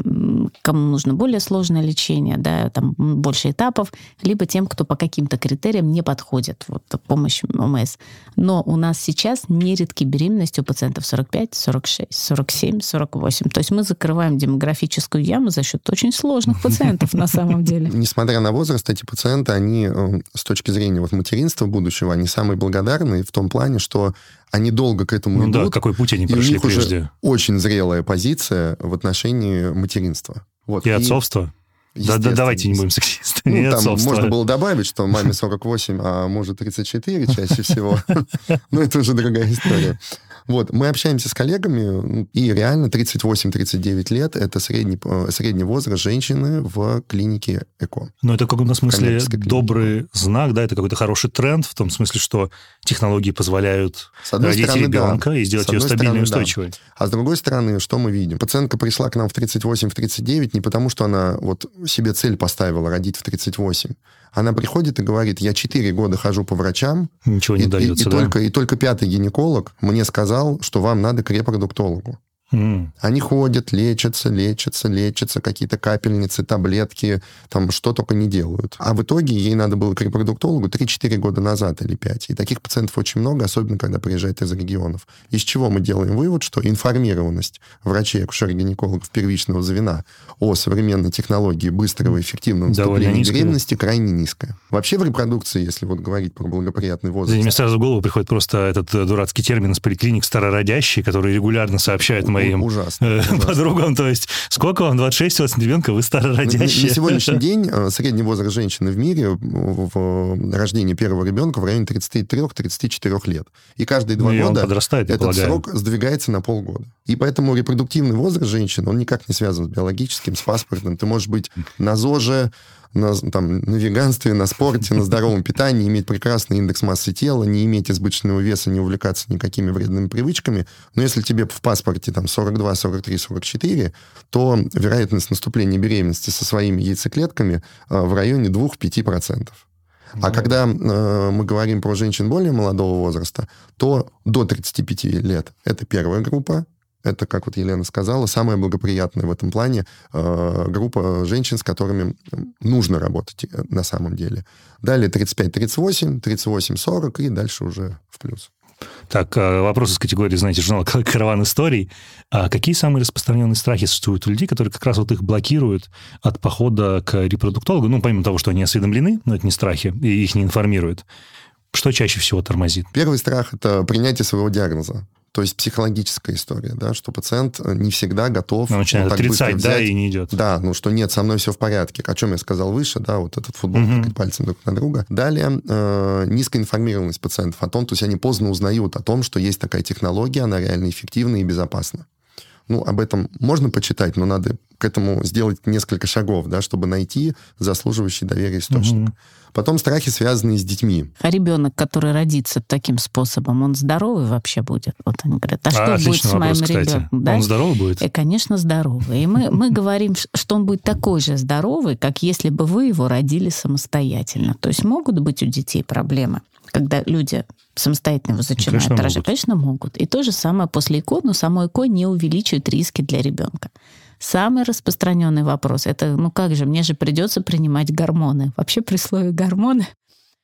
кому нужно более сложное лечение, да, там больше этапов, либо тем, кто по каким-то критериям не подходит вот, помощь ОМС. Но у нас сейчас нередки беременности у пациентов 45, 46, 47, 48. То есть мы закрываем демографическую яму за счет очень сложных пациентов на самом деле. Несмотря на возраст, эти пациенты, они э, с точки зрения вот материнства будущего, они самые благодарные в том плане, что они долго к этому Ну да, идут, какой путь они и у прошли них уже прежде? очень зрелая позиция в отношении материнства. Вот. И отцовство? Да, да, естественно, давайте не будем сексистами. Ну, и там отцовство. можно было добавить, что маме 48, а может 34 чаще всего. Но это уже другая история. Вот, мы общаемся с коллегами, и реально 38-39 лет – это средний, э, средний возраст женщины в клинике ЭКО. Но это в каком-то смысле добрый знак, да, это какой-то хороший тренд, в том смысле, что технологии позволяют С одной родить стороны, да. ребенка и сделать ее стабильной и стороны, да. устойчивой. А с другой стороны, что мы видим? Пациентка пришла к нам в 38-39 не потому, что она вот себе цель поставила родить в 38. Она приходит и говорит, я 4 года хожу по врачам, Ничего не и, и- дается, и да? только, и только пятый гинеколог мне сказал, что вам надо к репродуктологу. Mm. Они ходят, лечатся, лечатся, лечатся, какие-то капельницы, таблетки, там что только не делают. А в итоге ей надо было к репродуктологу 3-4 года назад или 5. И таких пациентов очень много, особенно когда приезжают из регионов. Из чего мы делаем вывод, что информированность врачей, акушер-гинекологов первичного звена о современной технологии быстрого и эффективного наступления беременности крайне низкая. Вообще в репродукции, если вот говорить про благоприятный возраст... Мне сразу в голову приходит просто этот э, дурацкий термин из поликлиник старородящий, который регулярно сообщает моим ужасно, э, ужасно. подругам. То есть, сколько вам, 26 у вас ребенка, вы старородящие. На сегодняшний день э, средний возраст женщины в мире в рождении первого ребенка в районе 33-34 лет. И каждые два ну, года подрастает, этот срок сдвигается на полгода. И поэтому репродуктивный возраст женщины, он никак не связан с биологическим, с паспортным. Ты можешь быть на ЗОЖе, на, там, на веганстве, на спорте, на здоровом питании, иметь прекрасный индекс массы тела, не иметь избыточного веса, не увлекаться никакими вредными привычками. Но если тебе в паспорте там 42, 43, 44, то вероятность наступления беременности со своими яйцеклетками э, в районе 2-5%. А когда э, мы говорим про женщин более молодого возраста, то до 35 лет это первая группа, это, как вот Елена сказала, самая благоприятная в этом плане э, группа женщин, с которыми нужно работать э, на самом деле. Далее 35-38, 38-40 и дальше уже в плюс. Так, э, вопрос из категории, знаете, журнала «Караван историй». А какие самые распространенные страхи существуют у людей, которые как раз вот их блокируют от похода к репродуктологу? Ну, помимо того, что они осведомлены, но это не страхи, и их не информируют. Что чаще всего тормозит? Первый страх – это принятие своего диагноза. То есть психологическая история, да, что пациент э, не всегда готов... Он начинает вот отрицать, взять, да, и не идет. Да, ну что нет, со мной все в порядке. О чем я сказал выше, да, вот этот футбол угу. пальцем друг на друга. Далее, э, низкая информированность пациентов о том, то есть они поздно узнают о том, что есть такая технология, она реально эффективна и безопасна. Ну, об этом можно почитать, но надо к этому сделать несколько шагов, да, чтобы найти заслуживающий доверия источник. Угу. Потом страхи, связанные с детьми. А ребенок, который родится таким способом, он здоровый вообще будет? Вот они говорят, а, а что будет с моим ребенком? Да? Он здоровый будет? И, конечно, здоровый. И мы, мы говорим, что он будет такой же здоровый, как если бы вы его родили самостоятельно. То есть могут быть у детей проблемы, когда люди самостоятельно его зачинают конечно, рожать? Конечно, могут. И то же самое после ЭКО, но само ЭКО не увеличивает риски для ребенка. Самый распространенный вопрос это, ну как же, мне же придется принимать гормоны. Вообще при слове гормоны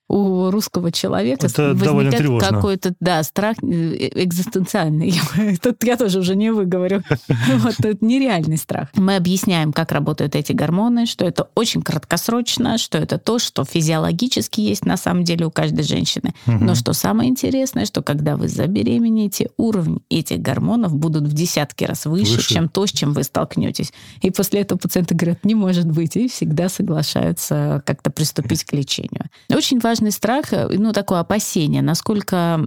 у русского человека это возникает какой-то, да, страх э, экзистенциальный. Тут я тоже уже не выговорю. Вот это нереальный страх. Мы объясняем, как работают эти гормоны, что это очень краткосрочно, что это то, что физиологически есть на самом деле у каждой женщины. Но что самое интересное, что когда вы забеременеете, уровень этих гормонов будут в десятки раз выше, выше, чем то, с чем вы столкнетесь. И после этого пациенты говорят, не может быть, и всегда соглашаются как-то приступить к лечению. Очень важно важный страх, э, ну, такое опасение, насколько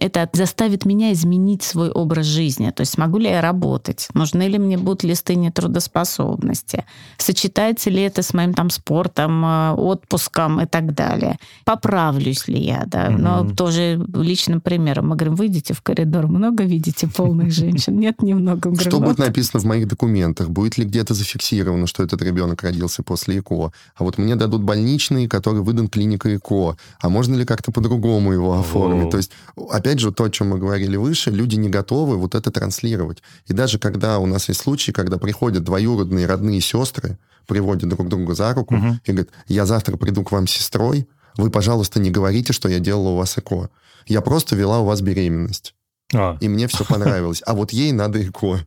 это заставит меня изменить свой образ жизни. То есть смогу ли я работать? Нужны ли мне будут листы нетрудоспособности? Сочетается ли это с моим там спортом, э, отпуском и так далее? Поправлюсь ли я? Да? Mm-hmm. Но тоже личным примером. Мы говорим, выйдите в коридор, много видите полных женщин? Нет, немного. Что будет написано в моих документах? Будет ли где-то зафиксировано, что этот ребенок родился после ЭКО? А вот мне дадут больничный, который выдан клиникой ЭКО а можно ли как-то по-другому его оформить? О. То есть, опять же, то, о чем мы говорили выше, люди не готовы вот это транслировать. И даже когда у нас есть случаи, когда приходят двоюродные родные сестры, приводят друг друга за руку угу. и говорят, я завтра приду к вам с сестрой, вы, пожалуйста, не говорите, что я делала у вас ЭКО. Я просто вела у вас беременность. А. И мне все понравилось. А вот ей надо ЭКО.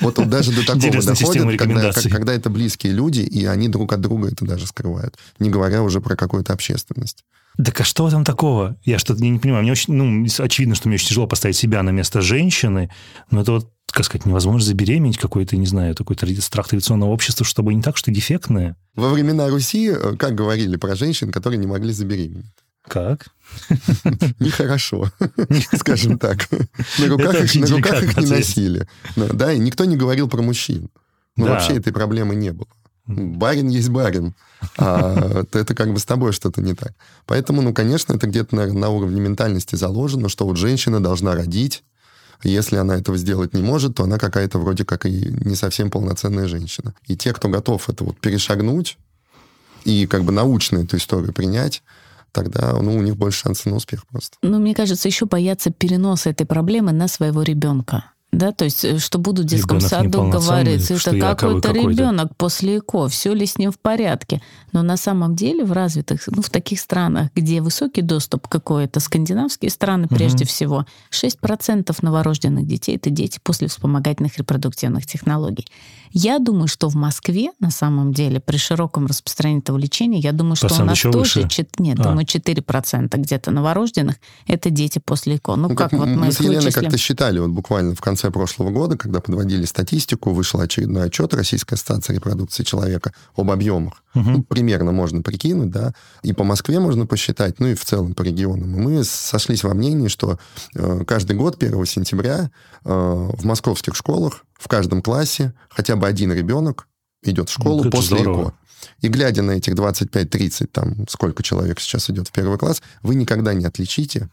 Вот он даже до такого доходит, когда, когда это близкие люди, и они друг от друга это даже скрывают. Не говоря уже про какую-то общественность. Так а что там такого? Я что-то не, не понимаю. Мне очень, ну, очевидно, что мне очень тяжело поставить себя на место женщины, но это вот, как сказать, невозможно забеременеть какой-то, не знаю, такой страх традиционного общества, чтобы не так, что дефектное. Во времена Руси, э, как говорили про женщин, которые не могли забеременеть? Как? Нехорошо, скажем так. На руках их не носили. Да, и никто не говорил про мужчин. Ну, вообще этой проблемы не было. Барин есть барин. А это как бы с тобой что-то не так. Поэтому, ну, конечно, это где-то, наверное, на уровне ментальности заложено, что вот женщина должна родить, если она этого сделать не может, то она какая-то вроде как и не совсем полноценная женщина. И те, кто готов это вот перешагнуть и как бы научно эту историю принять, тогда ну, у них больше шансов на успех просто. Ну, мне кажется, еще боятся переноса этой проблемы на своего ребенка да, то есть, э, что будут в детском саду говорить, это какой-то ребенок после ЭКО, все ли с ним в порядке. Но на самом деле в развитых, ну, в таких странах, где высокий доступ какой-то, скандинавские страны прежде угу. всего, 6% новорожденных детей — это дети после вспомогательных репродуктивных технологий. Я думаю, что в Москве, на самом деле, при широком распространении этого лечения, я думаю, что Процент у нас тоже... Выше. Нет, а. думаю, 4% где-то новорожденных — это дети после ЭКО. Ну, ну как, как вот мы, мы с Еленой как-то считали, вот буквально в конце прошлого года, когда подводили статистику, вышел очередной отчет Российской ассоциации репродукции человека об объемах. Угу. Ну, примерно можно прикинуть, да, и по Москве можно посчитать, ну и в целом по регионам. И мы сошлись во мнении, что э, каждый год 1 сентября э, в московских школах в каждом классе хотя бы один ребенок идет в школу ну, после здорово. ЭКО. И глядя на этих 25-30, там, сколько человек сейчас идет в первый класс, вы никогда не отличите,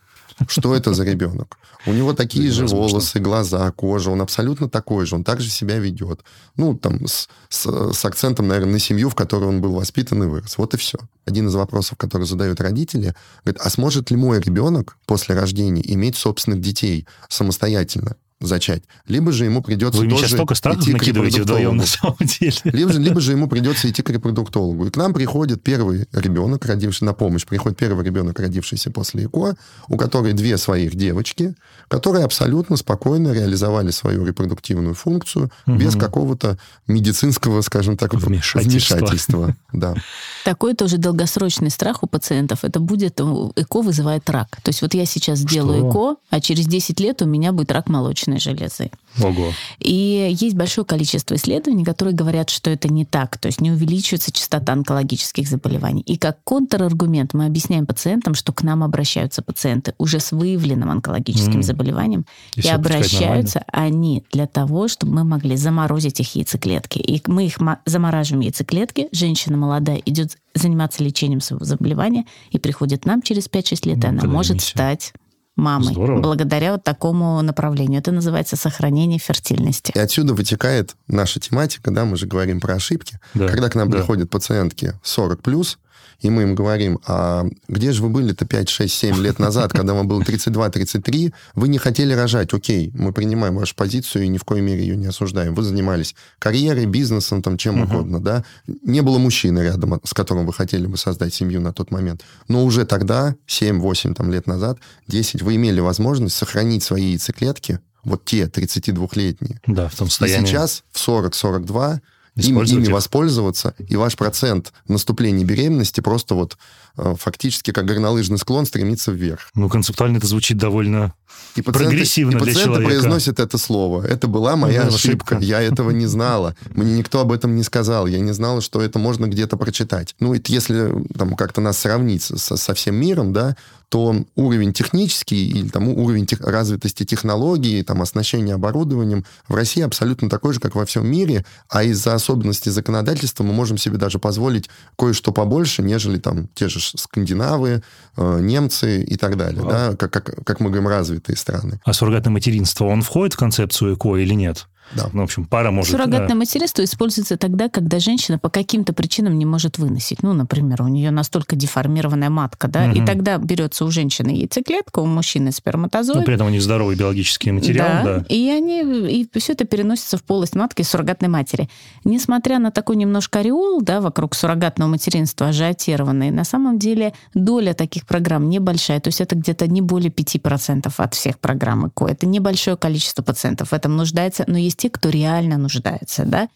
что это за ребенок. У него такие же волосы, глаза, кожа, он абсолютно такой же, он также себя ведет. Ну, там, с, с, с акцентом, наверное, на семью, в которой он был воспитан и вырос. Вот и все. Один из вопросов, который задают родители, говорит, а сможет ли мой ребенок после рождения иметь собственных детей самостоятельно? Зачать. Либо же ему придется Вы тоже сейчас столько страхов идти накидываете вдвоем на самом деле. Либо, либо же ему придется идти к репродуктологу. И к нам приходит первый ребенок, родивший на помощь, приходит первый ребенок, родившийся после ЭКО, у которой две своих девочки, которые абсолютно спокойно реализовали свою репродуктивную функцию угу. без какого-то медицинского, скажем так, вмешательства. вмешательства. Да. Такой тоже долгосрочный страх у пациентов. Это будет ЭКО вызывает рак. То есть вот я сейчас сделаю ЭКО, а через 10 лет у меня будет рак молочной железы. Ого. И есть большое количество исследований, которые говорят, что это не так, то есть не увеличивается частота онкологических заболеваний. И как контраргумент мы объясняем пациентам, что к нам обращаются пациенты уже с выявленным онкологическим mm. заболеванием, и, и обращаются они для того, чтобы мы могли заморозить их яйцеклетки. И мы их замораживаем яйцеклетки, женщина молодая идет заниматься лечением своего заболевания и приходит нам через 5-6 лет, ну, и она может стать мамой Здорово. благодаря вот такому направлению. Это называется сохранение фертильности. И отсюда вытекает наша тематика, да, мы же говорим про ошибки. Да. Когда к нам да. приходят пациентки 40 плюс, и мы им говорим, а где же вы были-то 5, 6, 7 лет назад, когда вам было 32-33, вы не хотели рожать, окей, мы принимаем вашу позицию и ни в коей мере ее не осуждаем. Вы занимались карьерой, бизнесом, там, чем угу. угодно, да. Не было мужчины рядом, с которым вы хотели бы создать семью на тот момент. Но уже тогда, 7-8 там, лет назад, 10, вы имели возможность сохранить свои яйцеклетки, вот те 32-летние. Да, в том состоянии. И сейчас в 40-42 ими, ими воспользоваться, и ваш процент наступления беременности просто вот э, фактически как горнолыжный склон стремится вверх. Ну, концептуально это звучит довольно и пациенты, прогрессивно и для пациенты человека. произносят это слово. Это была моя ну, ошибка. ошибка. Я этого не знала. Мне никто об этом не сказал. Я не знала, что это можно где-то прочитать. Ну, это если там как-то нас сравнить со, со всем миром, да, то уровень технический или там, уровень тех, развитости технологий, там, оснащения оборудованием в России абсолютно такой же, как во всем мире, а из-за особенностей законодательства мы можем себе даже позволить кое-что побольше, нежели там те же скандинавы, э, немцы и так далее, да, как, как, как мы говорим, развитые страны. А суррогатное материнство, он входит в концепцию ЭКО или нет? Да. Ну, в общем, пара может... Суррогатное да. материнство используется тогда, когда женщина по каким-то причинам не может выносить. Ну, например, у нее настолько деформированная матка, да, угу. и тогда берется у женщины яйцеклетка, у мужчины сперматозоид. Но при этом у них здоровый биологический материал, да. да. И они, и все это переносится в полость матки суррогатной матери. Несмотря на такой немножко ореол, да, вокруг суррогатного материнства ажиотированный, на самом деле доля таких программ небольшая. То есть это где-то не более 5% от всех программ ЭКО. Это небольшое количество пациентов в этом нуждается, но есть те, кто реально нуждается, да.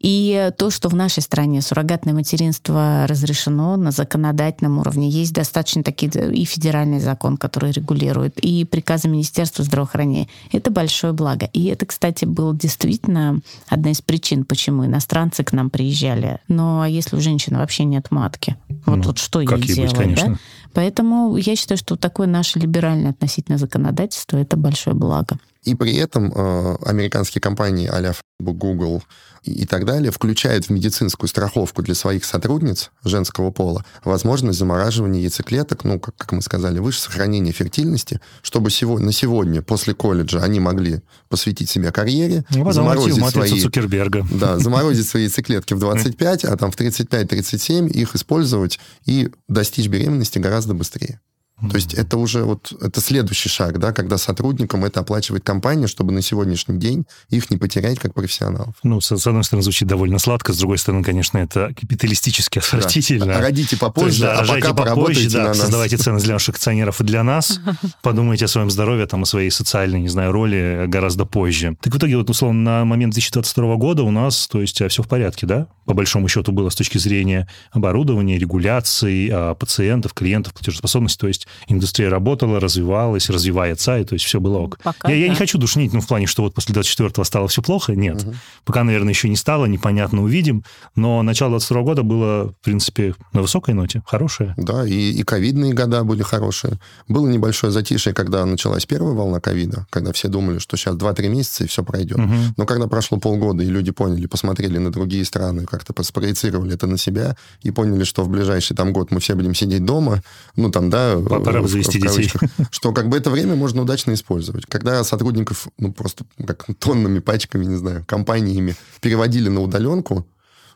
И то, что в нашей стране суррогатное материнство разрешено на законодательном уровне, есть достаточно такие и федеральный закон, который регулирует, и приказы Министерства здравоохранения. Это большое благо. И это, кстати, было действительно одна из причин, почему иностранцы к нам приезжали. Но если у женщины вообще нет матки, вот ну, тут что ей делать, да? Поэтому я считаю, что такое наше либеральное относительно законодательство это большое благо. И при этом э, американские компании а Google и так далее включают в медицинскую страховку для своих сотрудниц женского пола возможность замораживания яйцеклеток, ну, как, как мы сказали выше, сохранения фертильности, чтобы сегодня, на сегодня, после колледжа, они могли посвятить себя карьере, ну, заморозить свои... Цукерберга. Да, заморозить свои яйцеклетки в 25, а там в 35-37 их использовать и достичь беременности гораздо быстрее. То есть это уже вот это следующий шаг, да, когда сотрудникам это оплачивает компания, чтобы на сегодняшний день их не потерять как профессионалов. Ну, с, с одной стороны, звучит довольно сладко, с другой стороны, конечно, это капиталистически отвратительно. Да. Родите попозже, есть, да, а пока попозже, да, на нас. создавайте ценность для наших акционеров и для нас. Подумайте о своем здоровье, там, о своей социальной, не знаю, роли гораздо позже. Так в итоге, вот, условно, на момент 2022 года у нас, то есть, все в порядке, да? По большому счету было с точки зрения оборудования, регуляции, а, пациентов, клиентов, платежеспособности, то есть индустрия работала, развивалась, развивается, и то есть все было ок. Пока, я, да. я не хочу душнить, ну, в плане, что вот после 24-го стало все плохо, нет. Мгм. Пока, наверное, еще не стало, непонятно, увидим, но начало 22 года было, в принципе, на высокой ноте, хорошее. Да, и, и ковидные года были хорошие. Было небольшое затишье, когда началась первая волна ковида, когда все думали, что сейчас 2-3 месяца и все пройдет. Мгм. Но когда прошло полгода, и люди поняли, посмотрели на другие страны, как-то спроецировали это на себя, и поняли, что в ближайший там год мы все будем сидеть дома, ну там, да, Пора бы завести детей. что как бы это время можно удачно использовать. Когда сотрудников, ну просто как тоннами, пачками, не знаю, компаниями переводили на удаленку,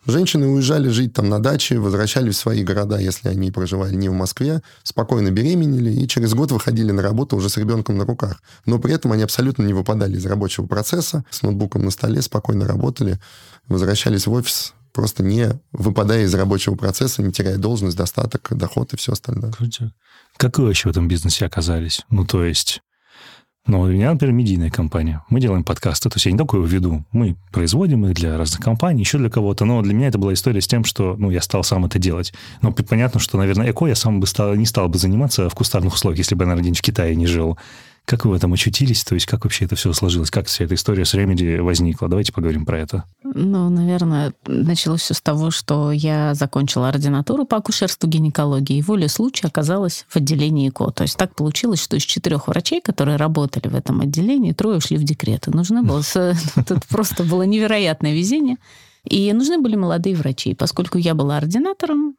Женщины уезжали жить там на даче, возвращались в свои города, если они проживали не в Москве, спокойно беременели и через год выходили на работу уже с ребенком на руках. Но при этом они абсолютно не выпадали из рабочего процесса, с ноутбуком на столе, спокойно работали, возвращались в офис, просто не выпадая из рабочего процесса, не теряя должность, достаток, доход и все остальное. Крутяк. Как вы вообще в этом бизнесе оказались? Ну, то есть... Ну, у меня, например, медийная компания. Мы делаем подкасты. То есть я не только его веду. Мы производим их для разных компаний, еще для кого-то. Но для меня это была история с тем, что ну, я стал сам это делать. Но понятно, что, наверное, эко я сам бы стал, не стал бы заниматься в кустарных условиях, если бы я, наверное, в Китае не жил. Как вы в этом очутились? То есть как вообще это все сложилось? Как вся эта история с Remedy возникла? Давайте поговорим про это. Ну, наверное, началось все с того, что я закончила ординатуру по акушерству гинекологии, и волей случая оказалась в отделении ЭКО. То есть так получилось, что из четырех врачей, которые работали в этом отделении, трое ушли в декрет. И нужно было... Тут просто было невероятное везение. И нужны были молодые врачи. Поскольку я была ординатором,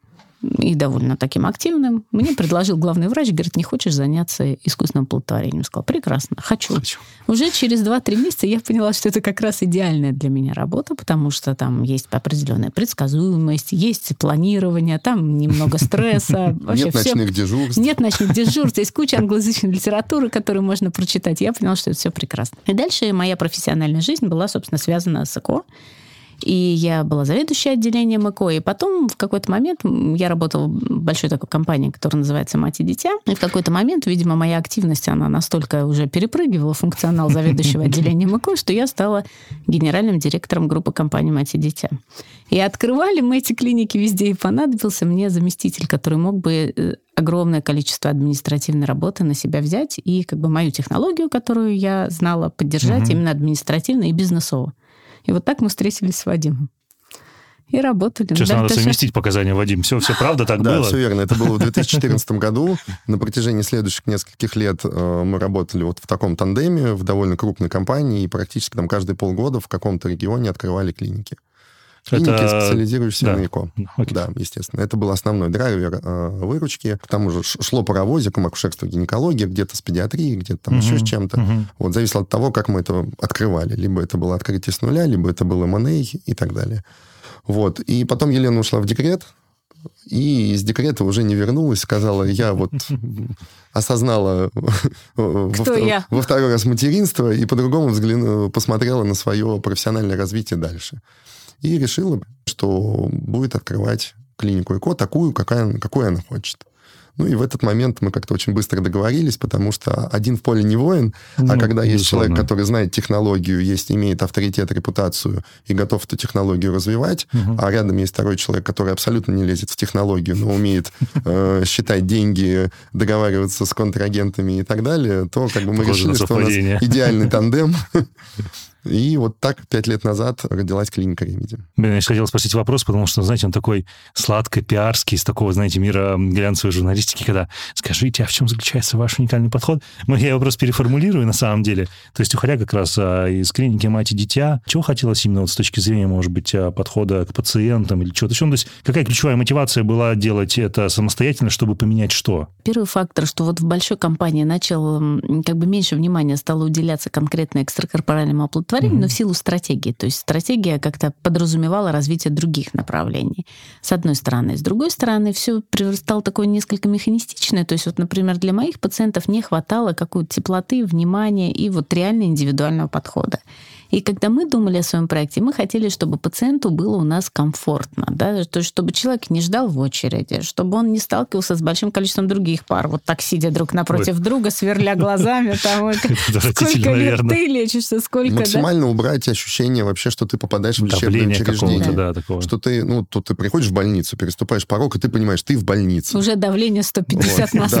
и довольно таким активным, мне предложил главный врач, говорит, не хочешь заняться искусственным плодотворением? Я сказала, прекрасно, хочу. Хочу. Уже через 2-3 месяца я поняла, что это как раз идеальная для меня работа, потому что там есть определенная предсказуемость, есть планирование, там немного стресса. Вообще Нет всё- ночных дежурств. нет ночных дежурств, есть куча англоязычной литературы, которую можно прочитать. Я поняла, что это все прекрасно. И дальше моя профессиональная жизнь была, собственно, связана с ЭКО. И я была заведующей отделением ЭКО. И потом в какой-то момент я работала в большой такой компании, которая называется «Мать и дитя». И в какой-то момент, видимо, моя активность, она настолько уже перепрыгивала функционал заведующего отделением ЭКО, что я стала генеральным директором группы компании «Мать и дитя». И открывали мы эти клиники везде, и понадобился мне заместитель, который мог бы э, огромное количество административной работы на себя взять и как бы мою технологию, которую я знала, поддержать Мгм. именно административно и бизнесово. И вот так мы встретились с Вадимом. И работали. Сейчас Да, надо совместить показания, Вадим. Все, все правда так Да, было? все верно. Это было в 2014 году. На протяжении следующих нескольких лет э, мы работали вот в таком тандеме в довольно крупной компании, и практически там каждые полгода в каком-то регионе открывали клиники. Клиники, Это- специализирующиеся да. на ЭКО. Окей. Да, естественно. Это был основной драйвер э, выручки. К тому же шло паровозиком акушерство, гинекология, где-то с педиатрией, где-то там еще с чем-то. мгм. Вот зависело от того, как мы это открывали. Либо это было открытие с нуля, либо это был M&A и так далее. Вот. И потом Елена ушла в декрет, и из декрета уже не вернулась, сказала, я вот осознала во, Кто втор- я? во второй раз материнство и по-другому взгляну, посмотрела на свое профессиональное развитие дальше. И решила, что будет открывать клинику ЭКО такую, какая, какой она хочет. Ну и в этот момент мы как-то очень быстро договорились, потому что один в поле не воин, а Ну, когда есть человек, который знает технологию, есть, имеет авторитет, репутацию и готов эту технологию развивать, Мгм. а рядом есть второй человек, который абсолютно не лезет в технологию, но умеет э, считать деньги, договариваться с контрагентами и так далее, то как бы мы Похоже решили, что у нас идеальный тандем. И вот так пять лет назад родилась клиника Ремеди. Блин, я еще хотел спросить вопрос, потому что, знаете, он такой сладко-пиарский, из такого, знаете, мира глянцевой журналистики, когда скажите, а в чем заключается ваш уникальный подход? Ну, я его просто переформулирую на самом деле. То есть, уходя как раз а, из клиники мать и дитя, чего хотелось именно вот с точки зрения, может быть, а, подхода к пациентам или чего-то? То есть, какая ключевая мотивация была делать это самостоятельно, чтобы поменять что? Первый фактор, что вот в большой компании начал как бы меньше внимания стало уделяться конкретно экстракорпоральному оплодотворению, Мгм. но в силу стратегии. То есть стратегия как-то подразумевала развитие других направлений. С одной стороны. С другой стороны, все стало такое несколько механистичное. То есть вот, например, для моих пациентов не хватало какой-то теплоты, внимания и вот реально индивидуального подхода. И когда мы думали о своем проекте, мы хотели, чтобы пациенту было у нас комфортно, да, то есть чтобы человек не ждал в очереди, чтобы он не сталкивался с большим количеством других пар, вот так сидя друг напротив Ой. друга, сверля глазами, там, сколько лет ты лечишься, сколько... Максимально убрать ощущение вообще, что ты попадаешь в лечебное учреждение. Что ты, ну, тут ты приходишь в больницу, переступаешь порог, и ты понимаешь, ты в больнице. Уже давление 150 на 100.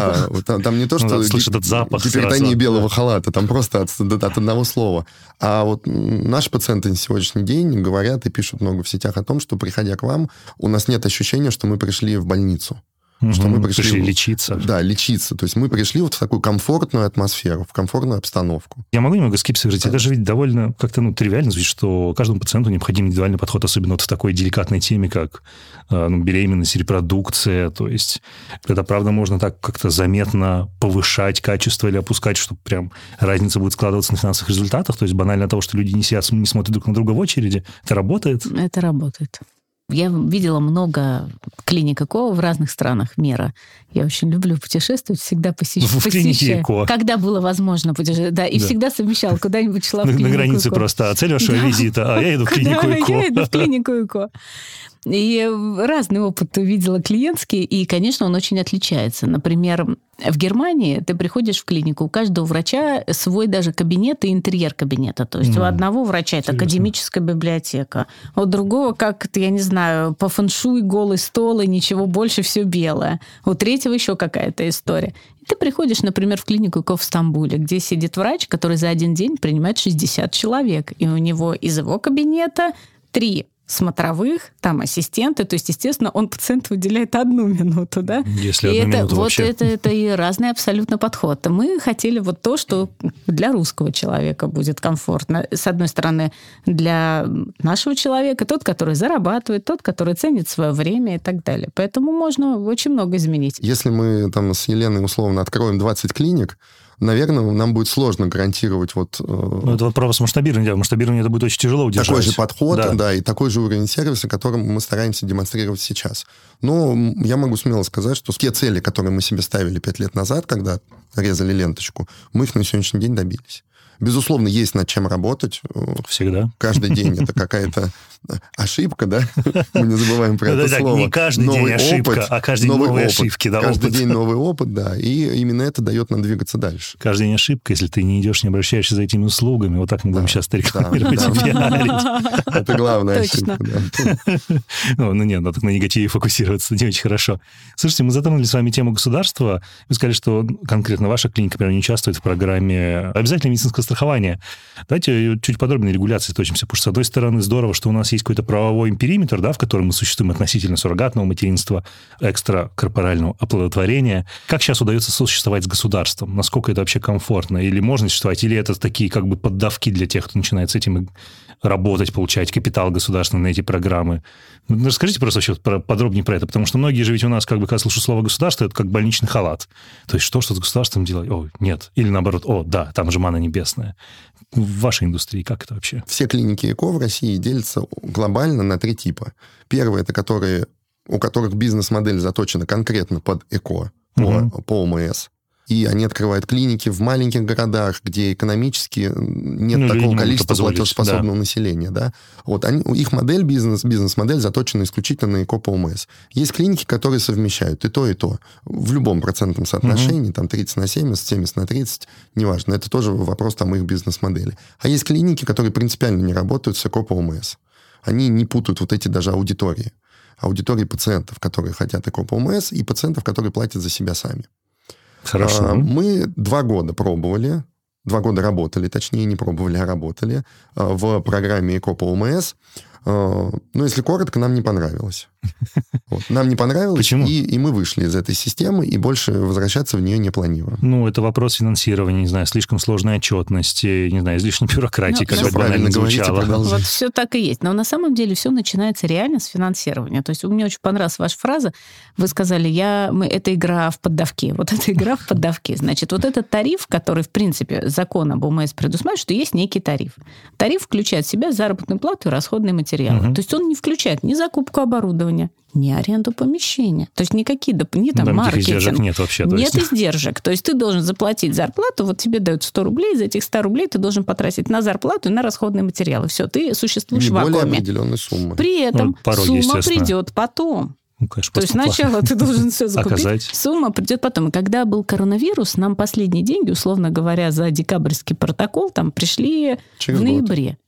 Да, там не то, ну что гипертония белого халата, там просто от одного слова. А вот наши пациенты на сегодняшний день говорят и пишут много в сетях о том, что, приходя к вам, у нас нет ощущения, что мы пришли в больницу. Угу, что мы пришли, пришли лечиться. Да, лечиться. То есть мы пришли вот в такую комфортную атмосферу, в комфортную обстановку. Я могу немного скипсис выразить? Да. Это же ведь довольно как-то ну, тривиально звучит, что каждому пациенту необходим индивидуальный подход, особенно вот в такой деликатной теме, как э, ну, беременность, репродукция. То есть это, правда, можно так как-то заметно повышать качество или опускать, чтобы прям разница будет складываться на финансовых результатах. То есть банально того, что люди не сидят, не смотрят друг на друга в очереди. Это работает? Это работает. Я видела много клиник ЭКО в разных странах мира. Я очень люблю путешествовать, всегда посещаю. В клинике ЭКО. Когда было возможно путешествовать. Да, и да. всегда совмещал, куда-нибудь шла в клинику На границе ЭКО. просто. А цель вашего да. визита? А я иду в клинику ЭКО. Я иду в клинику ЭКО. И разный опыт увидела клиентский, и, конечно, он очень отличается. Например, в Германии ты приходишь в клинику, у каждого врача свой даже кабинет и интерьер кабинета. То есть mm. у одного врача это академическая библиотека, у другого как я не знаю, по фэншуй голый стол и ничего больше, все белое. У третьего еще какая-то история. И ты приходишь, например, в клинику в Стамбуле, где сидит врач, который за один день принимает 60 человек, и у него из его кабинета три смотровых, там ассистенты, то есть, естественно, он пациенту уделяет одну минуту, да? Если и одну это, минуту вот вообще. это, это и разный абсолютно подход. Мы хотели вот то, что для русского человека будет комфортно. С одной стороны, для нашего человека, тот, который зарабатывает, тот, который ценит свое время и так далее. Поэтому можно очень много изменить. Если мы там с Еленой условно откроем 20 клиник, наверное, нам будет сложно гарантировать вот... Э, ну, это вопрос масштабирования. Масштабирование это будет очень тяжело удержать. Такой же подход, да. да, и такой же уровень сервиса, которым мы стараемся демонстрировать сейчас. Но я могу смело сказать, что те цели, которые мы себе ставили пять лет назад, когда резали ленточку, мы их на сегодняшний день добились. Безусловно, есть над чем работать. Всегда. Каждый день это какая-то ошибка, да? Мы не забываем про это слово. Не каждый день ошибка, а каждый день новые ошибки. Каждый день новый опыт, да. И именно это дает нам двигаться дальше. Каждый день ошибка, если ты не идешь, не обращаешься за этими услугами. Вот так мы будем сейчас рекламировать Это главная ошибка. Ну, ну нет, надо на негативе фокусироваться, не очень хорошо. Слушайте, мы затронули с вами тему государства. Вы сказали, что конкретно ваша клиника, например, не участвует в программе обязательно медицинского страхования. Давайте чуть подробнее регуляции точимся, потому что, с одной стороны, здорово, что у нас есть какой-то правовой периметр, да, в котором мы существуем относительно суррогатного материнства, экстракорпорального оплодотворения. Как сейчас удается сосуществовать с государством? Насколько это вообще комфортно? Или можно существовать? Или это такие как бы поддавки для тех, кто начинает с этим работать, получать капитал государственный на эти программы? Ну, расскажите просто вообще подробнее про это, потому что многие же ведь у нас, как бы, когда слышу слово государство, это как больничный халат. То есть что, что с государством делать? О, нет. Или наоборот, о, да, там же мана небесная. В вашей индустрии как это вообще? Все клиники ЭКО в России делятся глобально на три типа. Первый это которые, у которых бизнес-модель заточена конкретно под ЭКО, по, по ОМС и они открывают клиники в маленьких городах, где экономически нет ну, такого количества платежеспособного да. населения. Да? Вот они, их модель, бизнес, бизнес-модель заточена исключительно на ЭКО ОМС. Есть клиники, которые совмещают и то, и то. В любом процентном соотношении, угу. там 30 на 70, 70 на 30, неважно. Это тоже вопрос там их бизнес-модели. А есть клиники, которые принципиально не работают с ЭКО ОМС. Они не путают вот эти даже аудитории. Аудитории пациентов, которые хотят ЭКО ОМС, и пациентов, которые платят за себя сами. Хорошо. А, мы два года пробовали, два года работали, точнее, не пробовали, а работали а, в программе ЭКОПа ОМС. Ну, если коротко, нам не понравилось. Вот. Нам не понравилось, Почему? И, и мы вышли из этой системы, и больше возвращаться в нее не планируем. Ну, это вопрос финансирования, не знаю, слишком сложной отчетности, не знаю, излишней бюрократии, ну, как бы банально звучало. Вот все так и есть. Но на самом деле все начинается реально с финансирования. То есть мне очень понравилась ваша фраза. Вы сказали, я, мы, это игра в поддавке. Вот эта игра в поддавке. Значит, вот этот тариф, который, в принципе, закон об ОМС предусматривает, что есть некий тариф. Тариф включает в себя заработную плату и расходные материалы. Мгм. То есть он не включает ни закупку оборудования, ни аренду помещения. То есть никакие, доп- ни там Там маркетинг. издержек нет вообще. Нет есть. издержек. То есть ты должен заплатить зарплату, вот тебе дают 100 рублей, из этих 100 рублей ты должен потратить на зарплату и на расходные материалы. Все, ты существуешь Не в более вакууме. определенной суммы. При этом Ну, порой, сумма придет потом. Ну, конечно, То есть сначала ты должен все закупить, Оказать. сумма придет потом. И когда был коронавирус, нам последние деньги, условно говоря, за декабрьский протокол там пришли Через в год.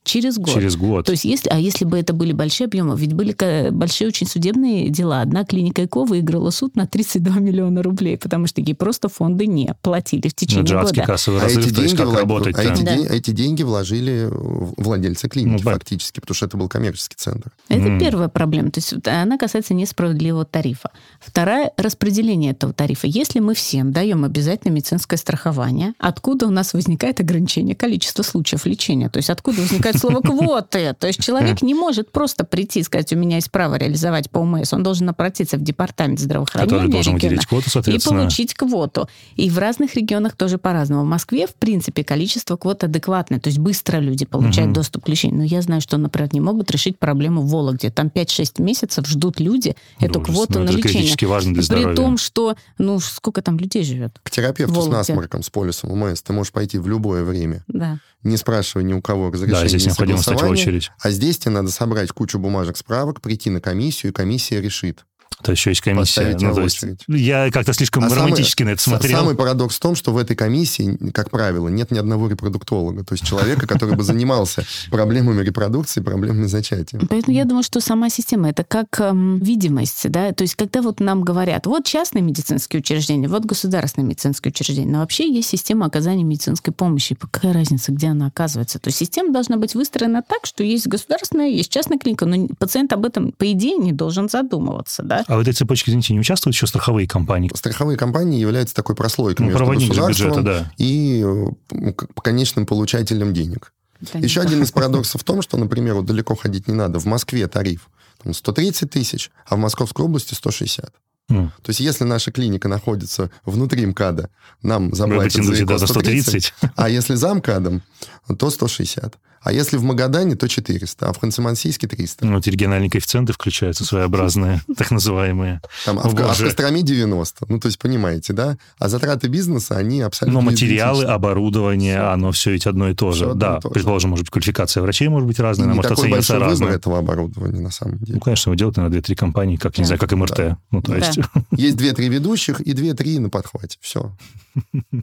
Через год. Через год. То есть, если, а если бы это были большие объемы, ведь были большие очень судебные дела. Одна клиника ЭКО выиграла суд на 32 миллиона рублей, потому что ей просто фонды не платили в Ну, течение адский года. кассовый А разрыв, эти, то есть деньги как влад- работать а эти, Да. ден- эти деньги вложили владельцы клиники Ну, фактически, потому что это был коммерческий центр. Это М. первая проблема. То есть она касается несправедливого тарифа. Вторая – распределение этого тарифа. Если мы всем даем обязательно медицинское страхование, откуда у нас возникает ограничение количества случаев лечения? То есть откуда возникает слово «квоты»? То есть человек не может просто прийти и сказать, у меня есть право реализовать по ОМС. Он должен обратиться в департамент здравоохранения который должен региона квоту, и получить квоту. И в разных регионах тоже по-разному. В Москве, в принципе, количество квот адекватное. То есть быстро люди получают Мгм. доступ к лечению. Но я знаю, что, например, не могут решить проблему в Вологде. Там 5-6 месяцев ждут люди эту Ужас. квоту Ну, на лечение. важно для При здоровья. том, что, ну, сколько там людей живет? К терапевту с насморком, с полисом ОМС ты можешь пойти в любое время, Да. Не спрашивая ни у кого разрешения, Да, здесь необходимо стать в очередь. А здесь тебе надо собрать кучу бумажек, справок, прийти на комиссию, и комиссия решит. То есть еще есть комиссия. Ну, то есть я как-то слишком А самый- романтически на это смотрел. Самый парадокс в том, что в этой комиссии, как правило, нет ни одного репродуктолога, то есть человека, который бы занимался проблемами репродукции, проблемами зачатия. Поэтому я думаю, что сама система это как эм, видимость, да, то есть когда вот нам говорят, вот частные медицинские учреждения, вот государственные медицинские учреждения, но вообще есть система оказания медицинской помощи. Какая разница, где она оказывается? То есть система должна быть выстроена так, что есть государственная, есть частная клиника, но пациент об этом, по идее, не должен задумываться, да. А в этой цепочке, извините, не участвуют еще страховые компании? Страховые компании являются такой прослойкой Ну, между государством бюджета, да. и э, конечным получателем денег. Еще один из парадоксов в том, что, например, вот далеко ходить не надо. В Москве тариф там, 130 тысяч, а в Московской области 160. М. То есть если наша клиника находится внутри МКАДа, нам заплатят за ЭКО да, до 130. а если за МКАДом, то 160. А если в Магадане, то 400, а в Ханты-Мансийске 300. Ну, эти региональные коэффициенты включаются, своеобразные, так называемые. Там, а, в, а в. Костроме 90. Ну, то есть, понимаете, да? А затраты бизнеса, они абсолютно Но материалы, оборудование, оно все ведь одно и то же. Да, же. предположим, может быть, квалификация врачей может быть разная, она может оцениваться большой выбор этого оборудования, на самом деле. Ну, конечно, его делают на 2-3 компании, как, не знаю, как МРТ. Да. Ну, то Да. есть, Есть две-три ведущих и две-три на подхвате. Все.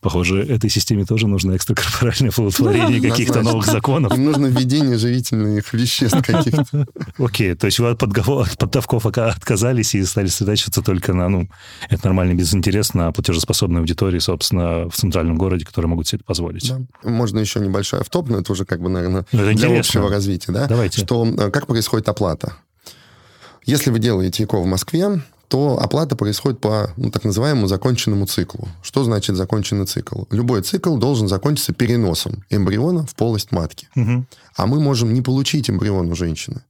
похоже, этой системе тоже нужно экстракорпоральное оплодотворение Да, каких-то новых законов. Им нужно введение живительных веществ каких-то. Окей, то есть вы от поддавков отказались и стали сосредотачиваться только на, ну, это нормальный бизнес-интерес, на платежеспособной аудитории, собственно, в центральном городе, которые могут себе это позволить. Да. Можно еще небольшой автоп, но это уже как бы, наверное, Ну, это для интересно. общего развития. Да? Давайте. Что, э, как происходит оплата? Если вы делаете ЭКО в Москве, то оплата происходит по ну, так называемому законченному циклу. Что значит законченный цикл? Любой цикл должен закончиться переносом эмбриона в полость матки. Мгм. А мы можем не получить эмбрион у женщины.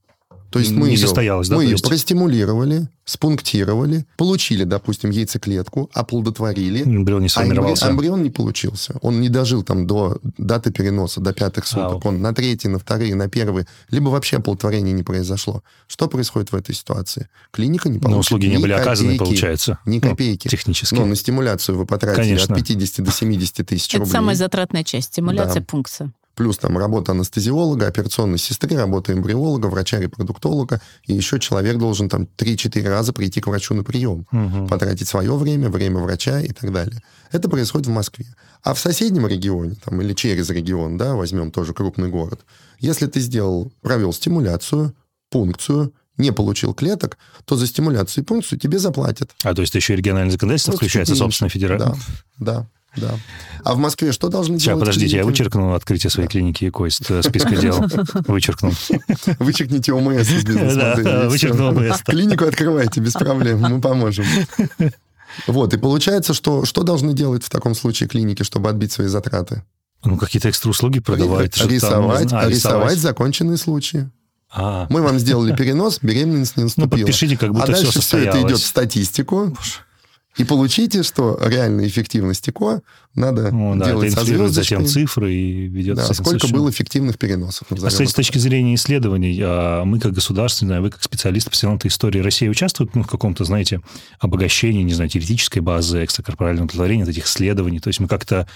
То есть мы Не ее, состоялось, да, мы ее есть? простимулировали, спунктировали, получили, допустим, яйцеклетку, оплодотворили, Эмбрион не а сформировался. эмбрион не получился. Он не дожил там до даты переноса, до пятых суток. Ау. Он на третий, на вторые, на первые. Либо вообще оплодотворение не произошло. Что происходит в этой ситуации? Клиника не Но получит услуги не ни были оказаны, копейки, получается. Ни Ну, копейки. технически. Но на стимуляцию вы потратили Конечно. от 50 до 70 тысяч Это рублей. самая затратная часть, стимуляция Да. пункция. Плюс там работа анестезиолога, операционной сестры, работа эмбриолога, врача-репродуктолога. И еще человек должен там 3-4 раза прийти к врачу на прием. Мгм. Потратить свое время, время врача и так далее. Это происходит в Москве. А в соседнем регионе, там, или через регион, да, возьмем тоже крупный город, если ты сделал, провел стимуляцию, пункцию, не получил клеток, то за стимуляцию и пункцию тебе заплатят. А то есть еще и региональное законодательство Вот включается, собственно, федеральное? Да, да, да. А в Москве что должны Сейчас, делать подождите, я клиники? вычеркну открытие своей клиники ЭКО из э, списка дел. Вычеркну. Вычеркните ОМС из Да, бизнес-модели. и. ОМС. Клинику открывайте без проблем, мы поможем. Вот, и получается, что, что должны делать в таком случае клиники, чтобы отбить свои затраты? Ну, какие-то экстра услуги продавать. там рисовать. А, рисовать законченные случаи. А, Мы вам сделали перенос, беременность не ну, наступила. подпишите, как а будто все дальше все это идет в статистику. И получите, что реальная эффективность ЭКО надо ну, да, делать это со звездочкой. цифры и ведется... Да, сколько совершенно- было эффективных переносов. А, кстати, с точки зрения исследований, а, мы как государство, не знаю, вы как специалист по этой истории России участвует ну, в каком-то, знаете, обогащении, не знаю, теоретической базы экстракорпорального удовлетворения, вот этих исследований? То есть мы как-то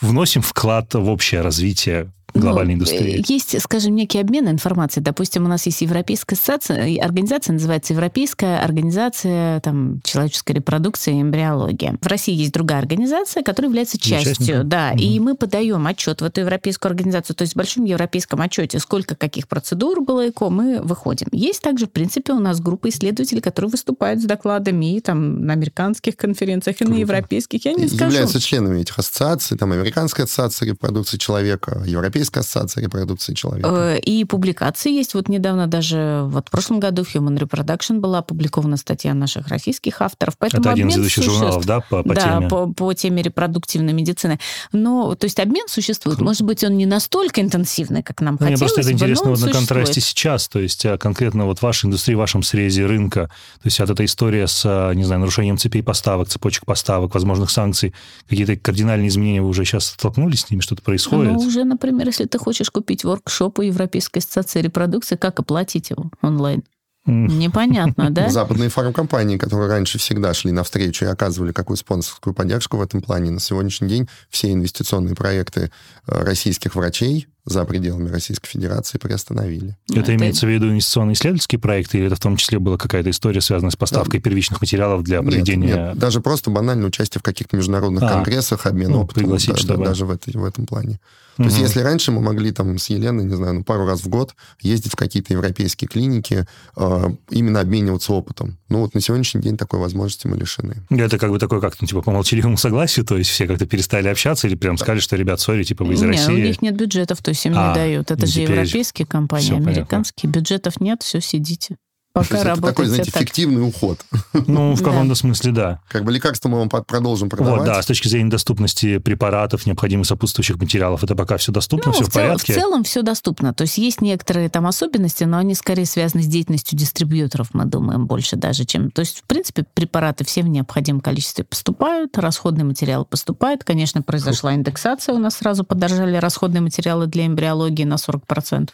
вносим вклад в общее развитие глобальной Ну, индустрии? э, Есть, скажем, некий обмен информацией. Допустим, у нас есть Европейская ассоциация, и организация называется Европейская организация там, человеческой репродукции и эмбриологии. В России есть другая организация, которая является частью, да, Мгм. и мы подаем отчет в эту европейскую организацию, то есть в большом европейском отчете, сколько каких процедур было ЭКО, мы выходим. Есть также, в принципе, у нас группа исследователей, которые выступают с докладами и там на американских конференциях, и на Круто. европейских. Я не скажу. являются членами этих ассоциаций, там Американская ассоциация репродукции человека, Европейская ассоциация репродукции человека. Э, И публикации есть. Вот недавно даже вот в прошлом году в Human Reproduction была опубликована статья наших российских авторов. Поэтому Это один из ведущих журналов, существ- да, по, по да, теме? По, по теме репродуктивной медицины. Но, то есть обмен существует. Может быть, он не настолько интенсивный, как нам Ну, мне хотелось просто это бы, интересно но вот на контрасте сейчас, то есть а, конкретно вот в вашей индустрии, в вашем срезе рынка, то есть вот эта история с, а, не знаю, нарушением цепей поставок, цепочек поставок, возможных санкций, какие-то кардинальные изменения вы уже сейчас столкнулись с ними, что-то происходит? Ну, уже, например, если ты хочешь купить воркшоп у Европейской ассоциации репродукции, как оплатить его онлайн? Непонятно, да? Западные фармкомпании, которые раньше всегда шли навстречу и оказывали какую спонсорскую поддержку в этом плане, на сегодняшний день все инвестиционные проекты э, российских врачей за пределами Российской Федерации приостановили. Это, имеется в виду инвестиционно-исследовательские проекты, или это в том числе была какая-то история, связанная с поставкой первичных материалов для Нет, проведения... нет, даже просто банальное участие в каких-то международных А, конгрессах, обмен ну, опытом, пригласить, да, да, чтобы- даже в, этой, в этом плане. То есть Мгм. если раньше мы могли там с Еленой, не знаю, ну, пару раз в год ездить в какие-то европейские клиники, э, именно обмениваться опытом. Ну вот на сегодняшний день такой возможности мы лишены. Это как бы такое, как ну, типа по молчаливому согласию, то есть все как-то перестали общаться или прям сказали, что, ребят, сори, типа вы из не, у России. них нет бюджетов, то им А, не дают. Это ну, же европейские компании, понятно. американские. Бюджетов нет, все, сидите. То Пока есть это такой, знаете, так. фиктивный уход. Ну, в Да. каком-то смысле, да. Как бы лекарства мы вам продолжим продавать. Вот, да, с точки зрения доступности препаратов, необходимых сопутствующих материалов, это пока все доступно, Ну, все в, в, цел- порядке. в целом все доступно. То есть есть некоторые там особенности, но они скорее связаны с деятельностью дистрибьюторов, мы думаем, больше даже, чем... То есть, в принципе, препараты все в необходимом количестве поступают, расходные материалы поступают. Конечно, произошла индексация, у нас сразу подорожали расходные материалы для эмбриологии на 40%.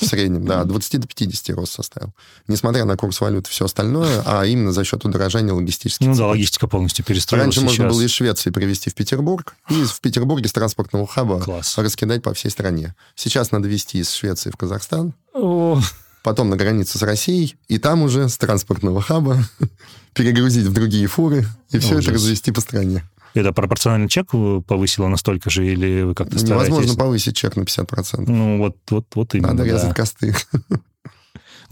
В среднем, да, от 20 до 50 рост составил. Несмотря на курс валют и все остальное, а именно за счет удорожания логистических Ну да, логистика полностью перестроилась Раньше можно сейчас. было из Швеции привезти в Петербург и в Петербурге с транспортного хаба Класс. раскидать по всей стране. Сейчас надо везти из Швеции в Казахстан, О, потом на границу с Россией, и там уже с транспортного хаба перегрузить в другие фуры и все Ужас. это развести по стране. Это пропорционально чек повысило настолько же, или вы как-то стараетесь? Невозможно повысить чек на 50%. Ну, вот, вот, вот именно, Надо да. резать косты.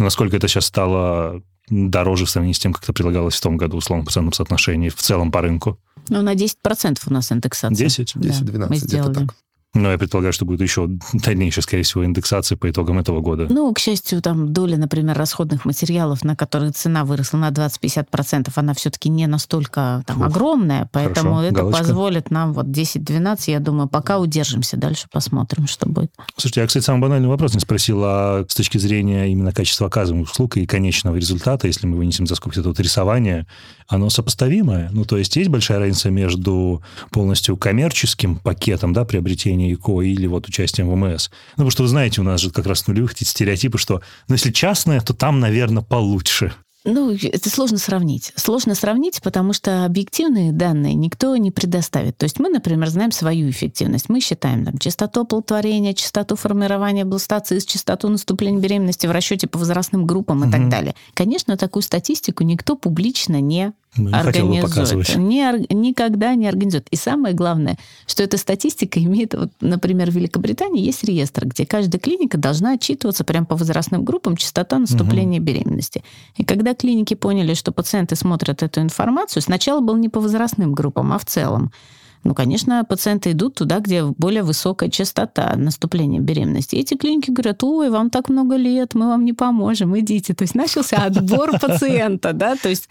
Но Насколько это сейчас стало дороже в сравнении с тем, как это предлагалось в том году, условно, в процентном соотношении в целом по рынку? Ну, на 10% у нас индексация. 10? Да, 10-12, мы где-то так. Но я предполагаю, что будет еще дальнейшая, скорее всего, индексация по итогам этого года. Ну, к счастью, там доля, например, расходных материалов, на которые цена выросла на 20-50%, она все-таки не настолько там, Фух, огромная, поэтому хорошо, это галочка. позволит нам вот 10-12, я думаю, пока удержимся, дальше посмотрим, что будет. Слушайте, я, кстати, самый банальный вопрос не спросил, а с точки зрения именно качества оказываемых услуг и конечного результата, если мы вынесем за скобки это вот рисование, оно сопоставимое? Ну, то есть есть большая разница между полностью коммерческим пакетом, да, приобретения ИКО или вот участием в МС? Ну, потому что вы знаете, у нас же как раз нулевых эти стереотипы, что, ну, если частное, то там, наверное, получше. Ну, это сложно сравнить. Сложно сравнить, потому что объективные данные никто не предоставит. То есть мы, например, знаем свою эффективность. Мы считаем там, частоту оплодотворения, частоту формирования бластоцист, частоту наступления беременности в расчете по возрастным группам и так Мгм. далее. Конечно, такую статистику никто публично не Ну, не организует. показывать. Не никогда не организует. И самое главное, что эта статистика имеет, вот, например, в Великобритании есть реестр, где каждая клиника должна отчитываться прямо по возрастным группам частота наступления беременности. И когда клиники поняли, что пациенты смотрят эту информацию, сначала был не по возрастным группам, а в целом. Ну, конечно, пациенты идут туда, где более высокая частота наступления беременности. И эти клиники говорят, ой, вам так много лет, мы вам не поможем, идите. То есть начался отбор пациента, да, то есть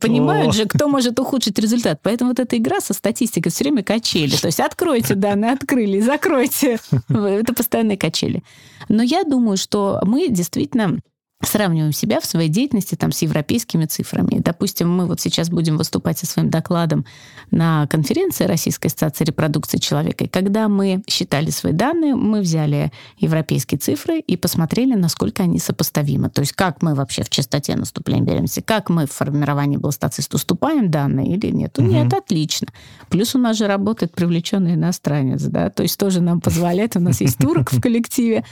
понимают же, кто может ухудшить результат. Поэтому вот эта игра со статистикой все время качели. То есть откройте данные, открыли, закройте. Это постоянные качели. Но я думаю, что мы действительно сравниваем себя в своей деятельности там, с европейскими цифрами. Допустим, мы вот сейчас будем выступать со своим докладом на конференции Российской ассоциации репродукции человека. И когда мы считали свои данные, мы взяли европейские цифры и посмотрели, насколько они сопоставимы. То есть как мы вообще в частоте наступления беременности, как мы в формировании бластоциста уступаем данные или нет. Угу. Нет, отлично. Плюс у нас же работает привлеченный иностранец, да, то есть тоже нам позволяет, у нас есть турок в коллективе,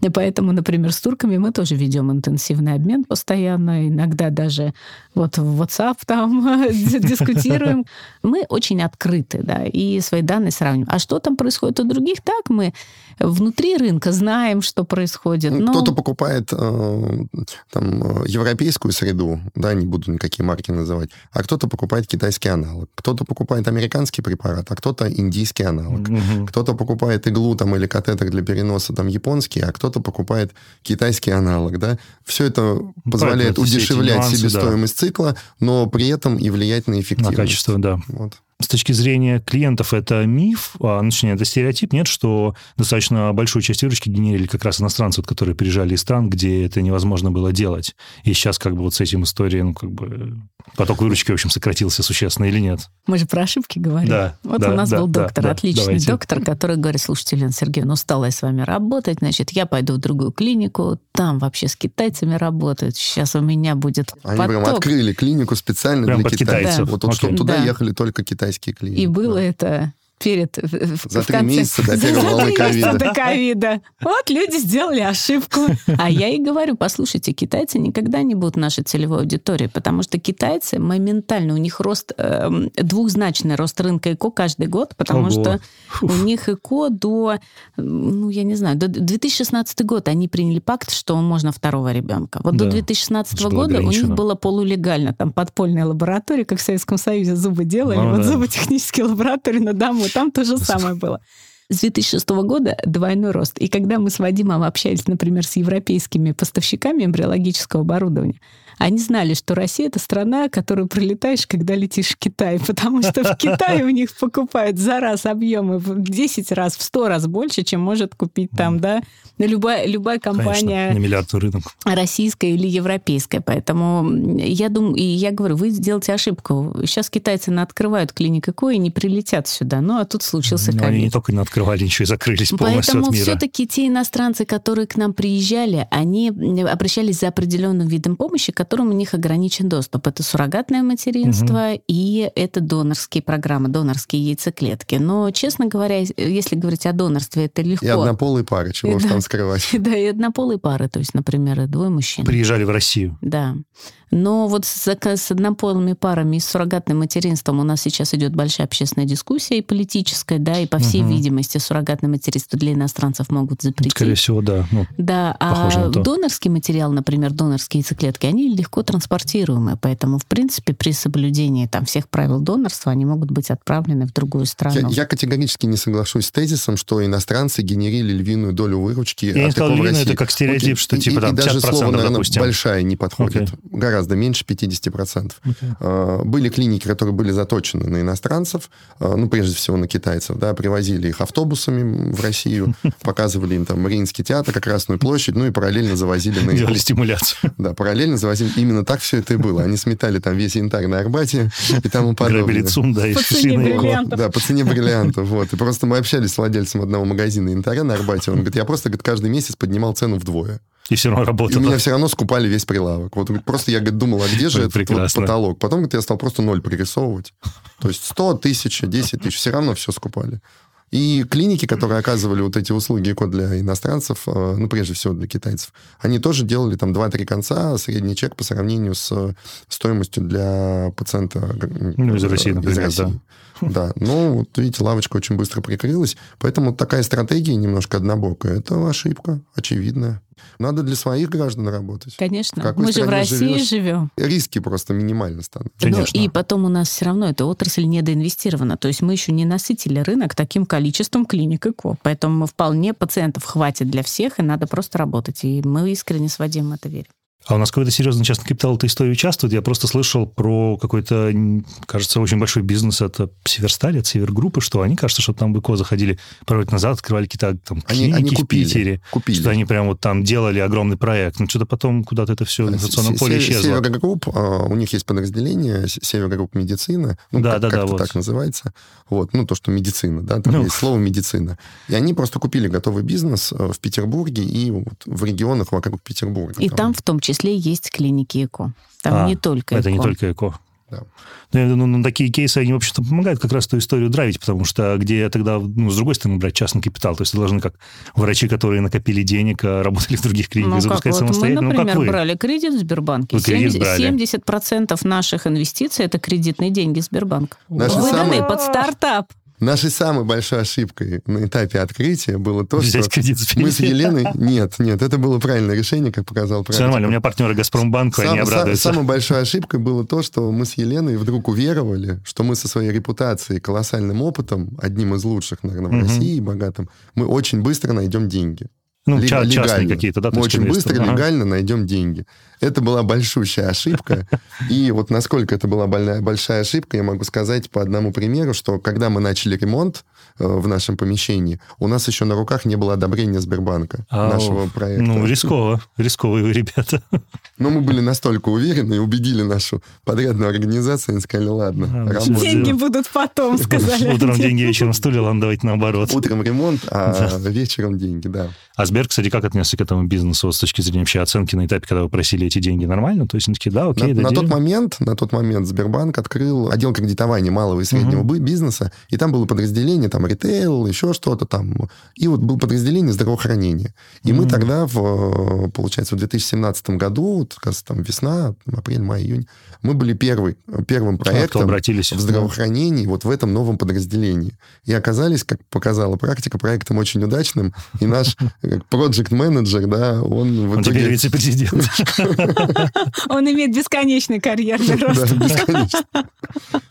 и поэтому, например, с турками мы тоже ведем интенсивный обмен постоянно, иногда даже вот в WhatsApp там дискутируем. Мы очень открыты, да, и свои данные сравниваем. А что там происходит у других? Так, мы внутри рынка знаем, что происходит. Но... Кто-то покупает э, там э, европейскую среду, да, не буду никакие марки называть, а кто-то покупает китайский аналог, кто-то покупает американский препарат, а кто-то индийский аналог, угу. кто-то покупает иглу там или катетер для переноса там японский, а кто-то покупает китайский аналог, да. Все это позволяет удешевлять нюансы, себестоимость да. цикла, но при этом и влиять на эффективность. На качество, да. Вот с точки зрения клиентов это миф, а, ну, точнее, это стереотип, нет, что достаточно большую часть выручки генерили как раз иностранцы, вот, которые приезжали из стран, где это невозможно было делать. И сейчас как бы вот с этим историей, ну, как бы поток выручки, в общем, сократился существенно или нет? Мы же про ошибки говорим. Да. Вот да, у нас да, был доктор, да, отличный давайте. доктор, который говорит, слушайте, Елена Сергеевна, устала я с вами работать, значит, я пойду в другую клинику, там вообще с китайцами работают, сейчас у меня будет Они поток. прям открыли клинику специально Прям для под китайцев. китайцев. Вот, вот Окей. чтобы туда Да. ехали только китайские клиники. И было Да. это перед... в- За в три конце- месяца до За первой волны ковида. до ковида. Вот люди сделали ошибку. А я и говорю, послушайте, китайцы никогда не будут нашей целевой аудиторией, потому что китайцы моментально, у них рост, эм, двухзначный рост рынка ЭКО каждый год, потому Ого. что у них ЭКО до, ну, я не знаю, до 2016 год они приняли пакт, что можно второго ребенка. Вот Да. до 2016 Это было года у них было полулегально, там подпольная лаборатория, как в Советском Союзе зубы делали, Ну вот да. зуботехнические лаборатории на дому, там то же самое было. С 2006 года двойной рост. И когда мы с Вадимом общались, например, с европейскими поставщиками эмбриологического оборудования, они знали, что Россия — это страна, которую пролетаешь, когда летишь в Китай, потому что в Китае у них покупают за раз объемы в 10 раз, в 100 раз больше, чем может купить там, да, любая, любая компания Конечно, на миллиард рынок. российская или европейская. Поэтому я думаю, и я говорю, вы сделаете ошибку. Сейчас китайцы открывают клиник ЭКО и не прилетят сюда. Ну, а тут случился Но они не ковид. только не открывали, еще и закрылись полностью Поэтому от мира. все-таки те иностранцы, которые к нам приезжали, они обращались за определенным видом помощи, к которым у них ограничен доступ. Это суррогатное материнство и это донорские программы, донорские яйцеклетки. Но, честно говоря, если говорить о донорстве, это легко. И однополые пары, чего уж Да. там скрывать. Да, и однополые пары, то есть, например, двое мужчин. Приезжали в Россию. Да. Но вот с, с однополыми парами и с суррогатным материнством у нас сейчас идет большая общественная дискуссия и политическая, да, и по всей Мгм. видимости суррогатное материнство для иностранцев могут запретить. Скорее всего, да. Ну, Да, а на то. донорский материал, например, донорские яйцеклетки, они легко транспортируемы, поэтому, в принципе, при соблюдении там всех правил донорства они могут быть отправлены в другую страну. Я, я категорически не соглашусь с тезисом, что иностранцы генерили львиную долю выручки Я не сказал львиную, это как стереотип, Окей. что типа и, там и даже 50%, слово, наверное, допустим. большая не подходит. Окей. Гораздо меньше 50%. А, Были клиники, которые были заточены на иностранцев, а, ну, прежде всего, на китайцев, да, привозили их автобусами в Россию, показывали им там Мариинский театр, как Красную площадь, ну и параллельно завозили на Делали стимуляцию. Да, параллельно завозили. Именно так все это и было. Они сметали там весь янтарь на Арбате и тому подобное. Грабили ЦУМ, да, и По цене бриллиантов. Да, по цене бриллиантов. Вот. И просто мы общались с владельцем одного магазина янтаря на Арбате. Он говорит, я просто говорит, каждый месяц поднимал цену вдвое. И все равно И у работало. меня все равно скупали весь прилавок. Вот просто я говорит, думал, а где же этот вот потолок? Потом говорит, я стал просто ноль пририсовывать. То есть 100, 1000, 10 тысяч, все равно все скупали. И клиники, которые оказывали вот эти услуги ЭКО для иностранцев, э, ну, прежде всего для китайцев, они тоже делали там 2-3 конца, средний чек по сравнению с э, стоимостью для пациента э, Ну, из России, например, да. Да, ну, вот видите, лавочка очень быстро прикрылась, поэтому такая стратегия немножко однобокая. Это ошибка, очевидная. Надо для своих граждан работать. Конечно. Мы же в России живешь? живем. Риски просто минимально станут. Конечно. Ну, и потом у нас все равно эта отрасль недоинвестирована. То есть мы еще не насытили рынок таким количеством клиник ЭКО. Поэтому мы вполне пациентов хватит для всех, и надо просто работать. И мы искренне с Вадимом это верим. А у нас какой-то серьезный частный капитал в этой истории участвует. Я просто слышал про какой-то, кажется, очень большой бизнес. Это Северсталь, от Севергруппы, что они, кажется, что там в ИКО заходили пару лет назад, открывали какие-то там клиники они, они купили, в Питере. Купили. Что они прям вот там делали огромный проект. Но что-то потом куда-то это все в информационном поле исчезло. Севергрупп, а, у них есть подразделение Севергрупп медицина. Ну, да, как, да, как да, вот. так называется. Вот, ну, то, что медицина, да, там ну. есть слово медицина. И они просто купили готовый бизнес э, в Петербурге и вот в регионах вокруг Петербурга. И там, там в том числе есть клиники ЭКО. Там а, не только ЭКО. Это не только ЭКО. Да. Ну, ну, ну, такие кейсы, они, в общем-то, помогают как раз эту историю драйвить, потому что где тогда, ну, с другой стороны, брать частный капитал, то есть должны как врачи, которые накопили денег, а работали в других клиниках, ну, запускать как? самостоятельно. Мы, например, ну, как вы? брали кредит в Сбербанке. Вы кредит 70%, брали. 70% наших инвестиций – это кредитные деньги Сбербанка. Наши Выданные самые... под стартап. Нашей самой большой ошибкой на этапе открытия было то, Взять что кредит мы с Еленой... Нет, нет, это было правильное решение, как показал практика. Все нормально, у меня партнеры Газпромбанка, Сам, они обрадуются. Самой большой ошибкой было то, что мы с Еленой вдруг уверовали, что мы со своей репутацией, колоссальным опытом, одним из лучших, наверное, в угу. России, богатым, мы очень быстро найдем деньги. Ну, Лег, частные легально. какие-то, да? Мы очень быстро, ага. легально найдем деньги. Это была большущая ошибка. И вот насколько это была больная, большая ошибка, я могу сказать по одному примеру, что когда мы начали ремонт э, в нашем помещении, у нас еще на руках не было одобрения Сбербанка нашего проекта. Ну, рисково. Рисковые вы ребята. Но мы были настолько уверены и убедили нашу подрядную организацию, они сказали, ладно, Деньги будут потом, сказали. Утром деньги, вечером стулья, ладно, давайте наоборот. Утром ремонт, а вечером деньги, да. А Сбер, кстати, как отнесся к этому бизнесу с точки зрения вообще оценки на этапе, когда вы просили эти деньги нормально? То есть они такие, да, окей, на, на тот момент, на тот момент Сбербанк открыл отдел кредитования малого и среднего uh-huh. бизнеса, и там было подразделение, там, ритейл, еще что-то там, и вот было подразделение здравоохранения. И uh-huh. мы тогда, в, получается, в 2017 году, вот, как раз там весна, апрель, май, июнь, мы были первый, первым проектом обратились. в здравоохранении вот в этом новом подразделении. И оказались, как показала практика, проектом очень удачным, и наш проект-менеджер, да, он в итоге... Он теперь вице-президент. Он имеет бесконечный карьерный рост.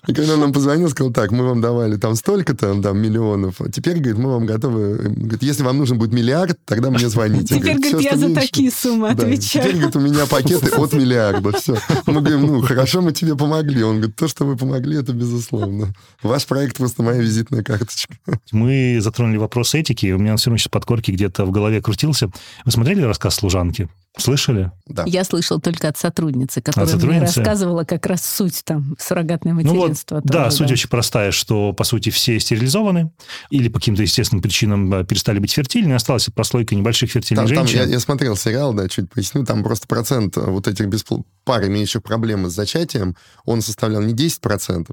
И когда он нам позвонил, сказал, так, мы вам давали там столько-то там, миллионов, а теперь, говорит, мы вам готовы... Говорит, если вам нужен будет миллиард, тогда мне звоните. Теперь, говорит, я за такие суммы отвечаю. Теперь, говорит, у меня пакеты от миллиарда, все. Мы говорим, ну, хорошо, мы тебе помогли. Он говорит, то, что вы помогли, это безусловно. Ваш проект просто моя визитная карточка. Мы затронули вопрос этики, у меня все равно сейчас подкорки где-то в голове крутился. Вы смотрели рассказ «Служанки»? Слышали? Да. Я слышал только от сотрудницы, которая от сотрудницы? мне рассказывала как раз суть там суррогатное материнство. Ну вот, да, суть очень простая, что, по сути, все стерилизованы или по каким-то естественным причинам э, перестали быть фертильными, осталась прослойка небольших фертильных там, женщин. Там, я, я смотрел сериал, да, чуть поясню, там просто процент вот этих беспл... пар, имеющих проблемы с зачатием, он составлял не 10%,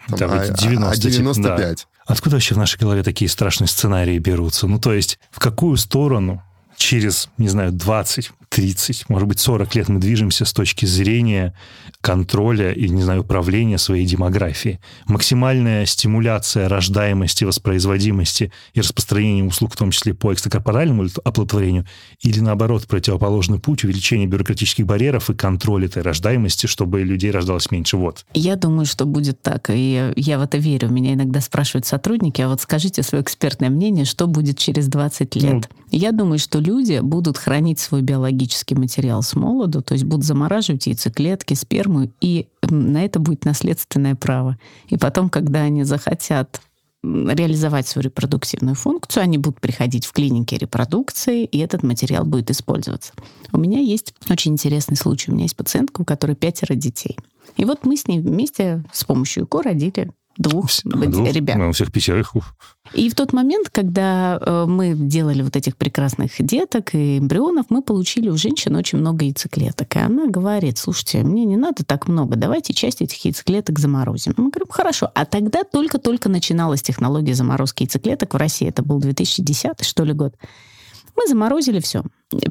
там, да, а, 90, а 95%. Да. Откуда вообще в нашей голове такие страшные сценарии берутся? Ну, то есть, в какую сторону через, не знаю, 20, 30, может быть, 40 лет мы движемся с точки зрения контроля и, не знаю, управления своей демографией. Максимальная стимуляция рождаемости, воспроизводимости и распространения услуг, в том числе по экстракорпоральному оплодотворению, или, наоборот, противоположный путь увеличения бюрократических барьеров и контроль этой рождаемости, чтобы людей рождалось меньше. Вот. Я думаю, что будет так. И я в это верю. Меня иногда спрашивают сотрудники, а вот скажите свое экспертное мнение, что будет через 20 лет. Ну, я думаю, что люди будут хранить свой биологический материал с молоду, то есть будут замораживать яйцеклетки, сперму, и на это будет наследственное право. И потом, когда они захотят реализовать свою репродуктивную функцию, они будут приходить в клиники репродукции, и этот материал будет использоваться. У меня есть очень интересный случай. У меня есть пациентка, у которой пятеро детей. И вот мы с ней вместе с помощью ЭКО родили двух, двух ребят. Ну, всех пятерых. И в тот момент, когда э, мы делали вот этих прекрасных деток и эмбрионов, мы получили у женщины очень много яйцеклеток. И она говорит, слушайте, мне не надо так много, давайте часть этих яйцеклеток заморозим. Мы говорим, хорошо. А тогда только-только начиналась технология заморозки яйцеклеток в России. Это был 2010 что ли, год. Мы заморозили все.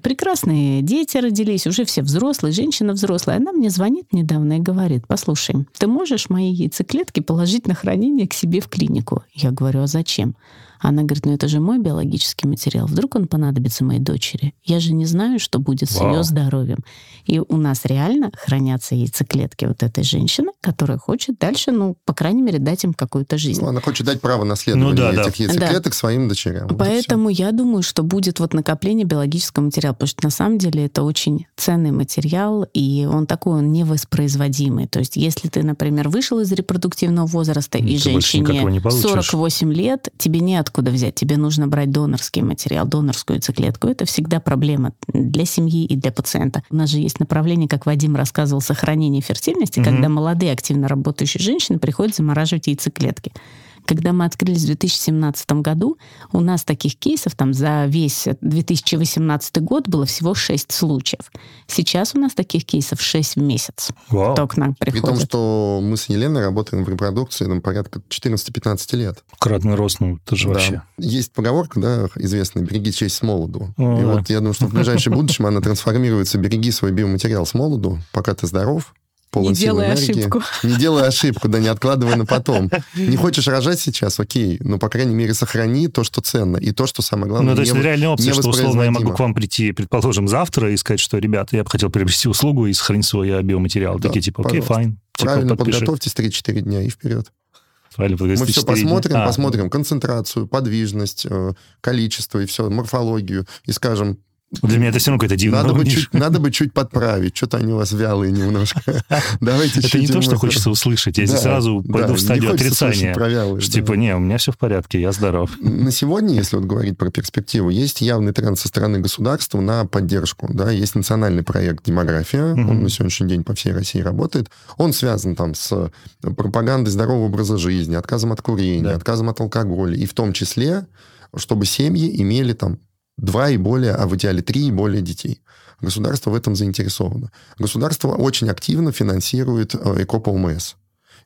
Прекрасные дети родились, уже все взрослые, женщина взрослая. Она мне звонит недавно и говорит, послушай, ты можешь мои яйцеклетки положить на хранение к себе в клинику? Я говорю, а зачем? Она говорит, ну это же мой биологический материал. Вдруг он понадобится моей дочери? Я же не знаю, что будет с Вау. ее здоровьем. И у нас реально хранятся яйцеклетки вот этой женщины, которая хочет дальше, ну, по крайней мере, дать им какую-то жизнь. Ну, она хочет дать право наследования ну, да, этих да. яйцеклеток да. своим дочерям. Поэтому я думаю, что будет вот накопление биологического биоматериал, потому что на самом деле это очень ценный материал, и он такой, он невоспроизводимый. То есть если ты, например, вышел из репродуктивного возраста, и женщине 48 лет, тебе неоткуда взять, тебе нужно брать донорский материал, донорскую яйцеклетку. Это всегда проблема для семьи и для пациента. У нас же есть направление, как Вадим рассказывал, сохранение фертильности, угу. когда молодые активно работающие женщины приходят замораживать яйцеклетки. Когда мы открылись в 2017 году, у нас таких кейсов там за весь 2018 год было всего 6 случаев. Сейчас у нас таких кейсов 6 в месяц. Вау. Кто к нам приходит. При том, что мы с Еленой работаем в репродукции там, порядка 14-15 лет. Кратный рост, ну, это же да. вообще. Есть поговорка, да, известная, береги честь с молоду. О, И да. вот я думаю, что в ближайшем будущем она трансформируется, береги свой биоматериал с молоду, пока ты здоров, полон не делай энергии. ошибку. Не делай ошибку, да не откладывай на потом. Не хочешь рожать сейчас, окей, но, по крайней мере, сохрани то, что ценно, и то, что самое главное, Ну, то есть не, реальная опция, что, условно, я могу к вам прийти, предположим, завтра и сказать, что, ребята, я бы хотел приобрести услугу и сохранить свой биоматериал. Да, Такие, типа, окей, файн. Типа, Правильно подпиши. подготовьтесь 3-4 дня и вперед. Правильно, Мы все посмотрим, дня. посмотрим а, концентрацию, подвижность, э, количество и все, морфологию, и скажем, для меня это все равно какой-то дивный надо бы, чуть, надо бы чуть подправить. Что-то они у вас вялые немножко. Давайте Это не то, что хочется услышать. Я здесь сразу пойду в стадию отрицания. Что типа, не, у меня все в порядке, я здоров. На сегодня, если вот говорить про перспективу, есть явный тренд со стороны государства на поддержку. Да, есть национальный проект «Демография». Он на сегодняшний день по всей России работает. Он связан там с пропагандой здорового образа жизни, отказом от курения, отказом от алкоголя. И в том числе, чтобы семьи имели там два и более, а в идеале три и более детей. Государство в этом заинтересовано. Государство очень активно финансирует э, ЭКОП-ОМС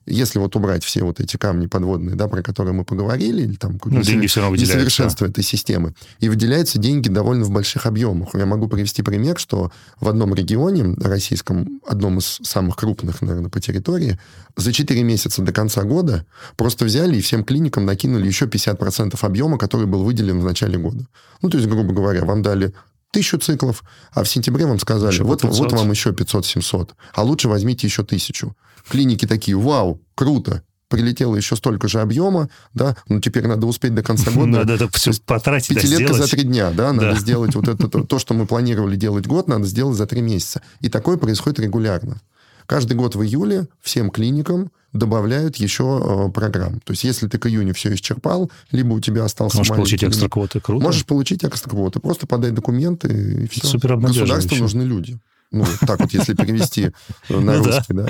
если вот убрать все вот эти камни подводные, да, про которые мы поговорили, или там ну, деньги все равно несовершенство этой системы, и выделяются деньги довольно в больших объемах. Я могу привести пример, что в одном регионе российском, одном из самых крупных, наверное, по территории, за 4 месяца до конца года просто взяли и всем клиникам накинули еще 50% объема, который был выделен в начале года. Ну, то есть, грубо говоря, вам дали тысячу циклов, а в сентябре вам сказали, вот, вот вам еще 500-700, а лучше возьмите еще тысячу. Клиники такие, вау, круто, прилетело еще столько же объема, да, ну теперь надо успеть до конца года. Надо это все потратить, Пятилетка за три дня, да, надо да. сделать вот это, то, то, что мы планировали делать год, надо сделать за три месяца. И такое происходит регулярно. Каждый год в июле всем клиникам добавляют еще э, программ. То есть, если ты к июню все исчерпал, либо у тебя остался Можешь получить экстра квоты, круто. Можешь получить экстра квоты. Просто подай документы, и все. Супер Государству нужны люди. Ну, так вот, если перевести на ну русский, да.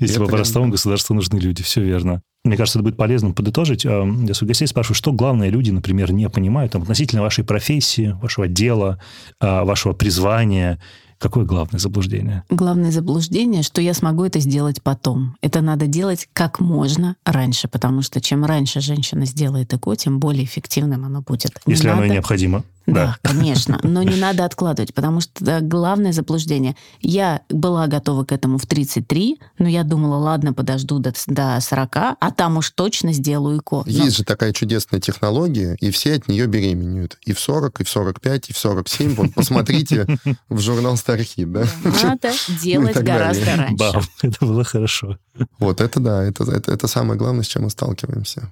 Если по-простому, государству нужны люди, все верно. Мне кажется, это будет полезно подытожить. А, я своих гостей спрашиваю, что главные люди, например, не понимают там, относительно вашей профессии, вашего дела, а, вашего призвания, Какое главное заблуждение? Главное заблуждение, что я смогу это сделать потом. Это надо делать как можно раньше, потому что чем раньше женщина сделает ЭКО, тем более эффективным оно будет. Если не оно надо... необходимо. Да, да, конечно. Но не надо откладывать, потому что да, главное заблуждение. Я была готова к этому в 33, но я думала, ладно, подожду до, до 40, а там уж точно сделаю ЭКО. Есть но... же такая чудесная технология, и все от нее беременеют. И в 40, и в 45, и в 47. Вот посмотрите в журнал Стархит, да? Надо делать гораздо раньше. Бам, это было хорошо. Вот это да, это, это, это самое главное, с чем мы сталкиваемся.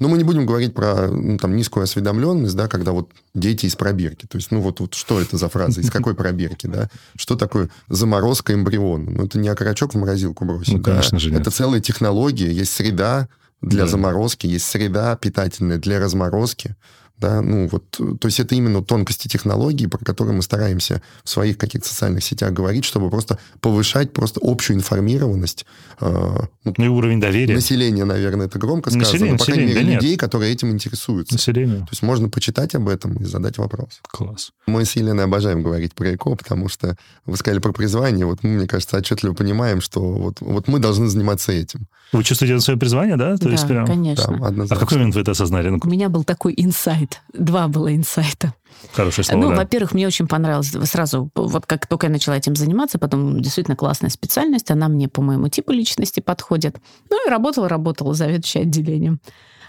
Но мы не будем говорить про ну, там, низкую осведомленность, да, когда вот дети из пробирки. То есть, ну вот, вот что это за фраза, из какой пробирки, да? Что такое заморозка эмбриона? Ну это не окорочок в морозилку бросить. Ну, конечно да? же нет. Это целая технология, есть среда для да. заморозки, есть среда питательная для разморозки. Да, ну вот, то есть это именно тонкости технологии, про которые мы стараемся в своих каких-то социальных сетях говорить, чтобы просто повышать просто общую информированность. Э, ну, и уровень доверия. Население, наверное, это громко сказано, население, но, по крайней мере, да людей, нет. которые этим интересуются. Население. То есть можно почитать об этом и задать вопрос. Класс. Мы с Еленой обожаем говорить про ЭКО, потому что вы сказали про призвание, вот мы, мне кажется, отчетливо понимаем, что вот, вот мы должны заниматься этим. Вы чувствуете свое призвание, да? То да, есть прям... конечно. Да, а какой момент вы это осознали? У меня был такой инсайт. Два было инсайта. Хорошее слово, Ну, да. во-первых, мне очень понравилось сразу, вот как только я начала этим заниматься, потом действительно классная специальность, она мне по моему типу личности подходит. Ну и работала, работала заведующей отделением.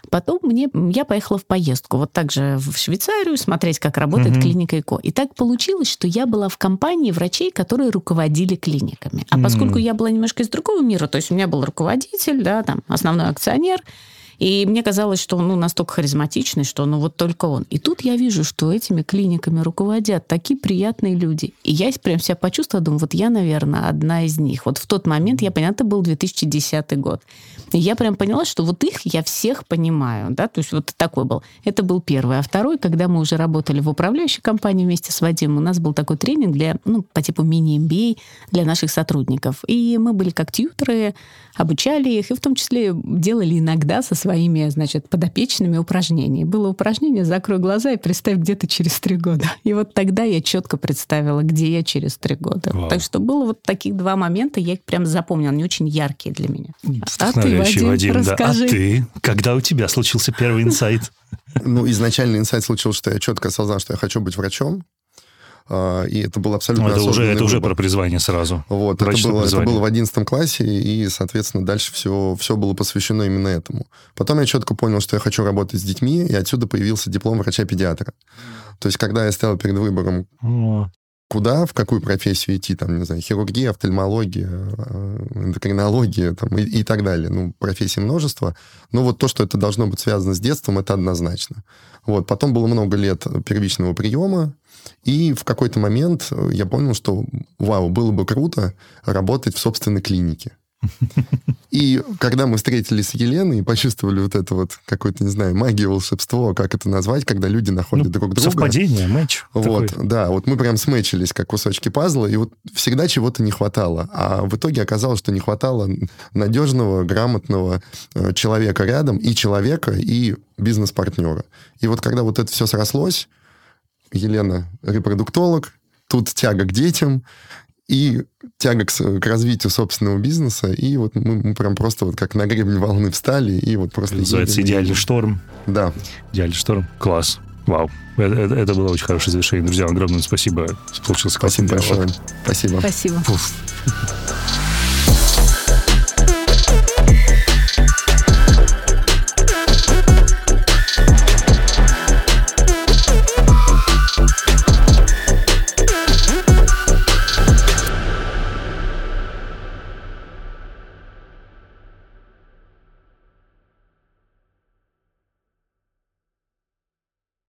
Потом мне, я поехала в поездку, вот так же в Швейцарию, смотреть, как работает mm-hmm. клиника ЭКО. И так получилось, что я была в компании врачей, которые руководили клиниками. А поскольку я была немножко из другого мира, то есть у меня был руководитель, да, там, основной акционер, И мне казалось, что он ну, настолько харизматичный, что ну вот только он. И тут я вижу, что этими клиниками руководят такие приятные люди. И я прям себя почувствовала, думаю, вот я, наверное, одна из них. Вот в тот момент, я поняла, это был 2010 год. И я прям поняла, что вот их я всех понимаю, да, то есть вот такой был. Это был первый. А второй, когда мы уже работали в управляющей компании вместе с Вадимом, у нас был такой тренинг для, ну, по типу мини-MBA для наших сотрудников. И мы были как тьютеры, обучали их, и в том числе делали иногда со своими, значит, подопечными упражнения. Было упражнение «Закрой глаза и представь, где ты через три года». И вот тогда я четко представила, где я через три года. Вау. Так что было вот таких два момента, я их прям запомнила, они очень яркие для меня. А ты, Вадим, Вадим расскажи. Да. А ты? Когда у тебя случился первый инсайт? Ну, изначально инсайт случился, что я четко осознал, что я хочу быть врачом. А, и это было абсолютно ну, это уже Это выбор. уже про призвание сразу. Вот, это было, это было в 11 классе, и, соответственно, дальше все, все было посвящено именно этому. Потом я четко понял, что я хочу работать с детьми, и отсюда появился диплом врача-педиатра. То есть, когда я стоял перед выбором, куда, в какую профессию идти, там, не знаю, хирургия, офтальмология, э, эндокринология там, и, и так далее. Ну, профессий множество. Но вот то, что это должно быть связано с детством, это однозначно. Вот. Потом было много лет первичного приема, и в какой-то момент э, я понял, что, вау, было бы круто работать в собственной клинике. И когда мы встретились с Еленой и почувствовали вот это вот какое-то, не знаю, магия, волшебство, как это назвать, когда люди находят ну, друг друга. Совпадение, матч. Вот, такой. да, вот мы прям смечились, как кусочки пазла, и вот всегда чего-то не хватало. А в итоге оказалось, что не хватало надежного, грамотного э, человека рядом, и человека, и бизнес-партнера. И вот когда вот это все срослось, Елена репродуктолог, тут тяга к детям, и тяга к, к развитию собственного бизнеса, и вот мы, мы прям просто вот как на гребень волны встали, и вот просто... Называется «Идеальный шторм». Да. «Идеальный шторм». Класс. Вау. Это, это, это было очень хорошее завершение. Друзья, огромное спасибо. Получился Спасибо большое. Спасибо. Спасибо. Пуф.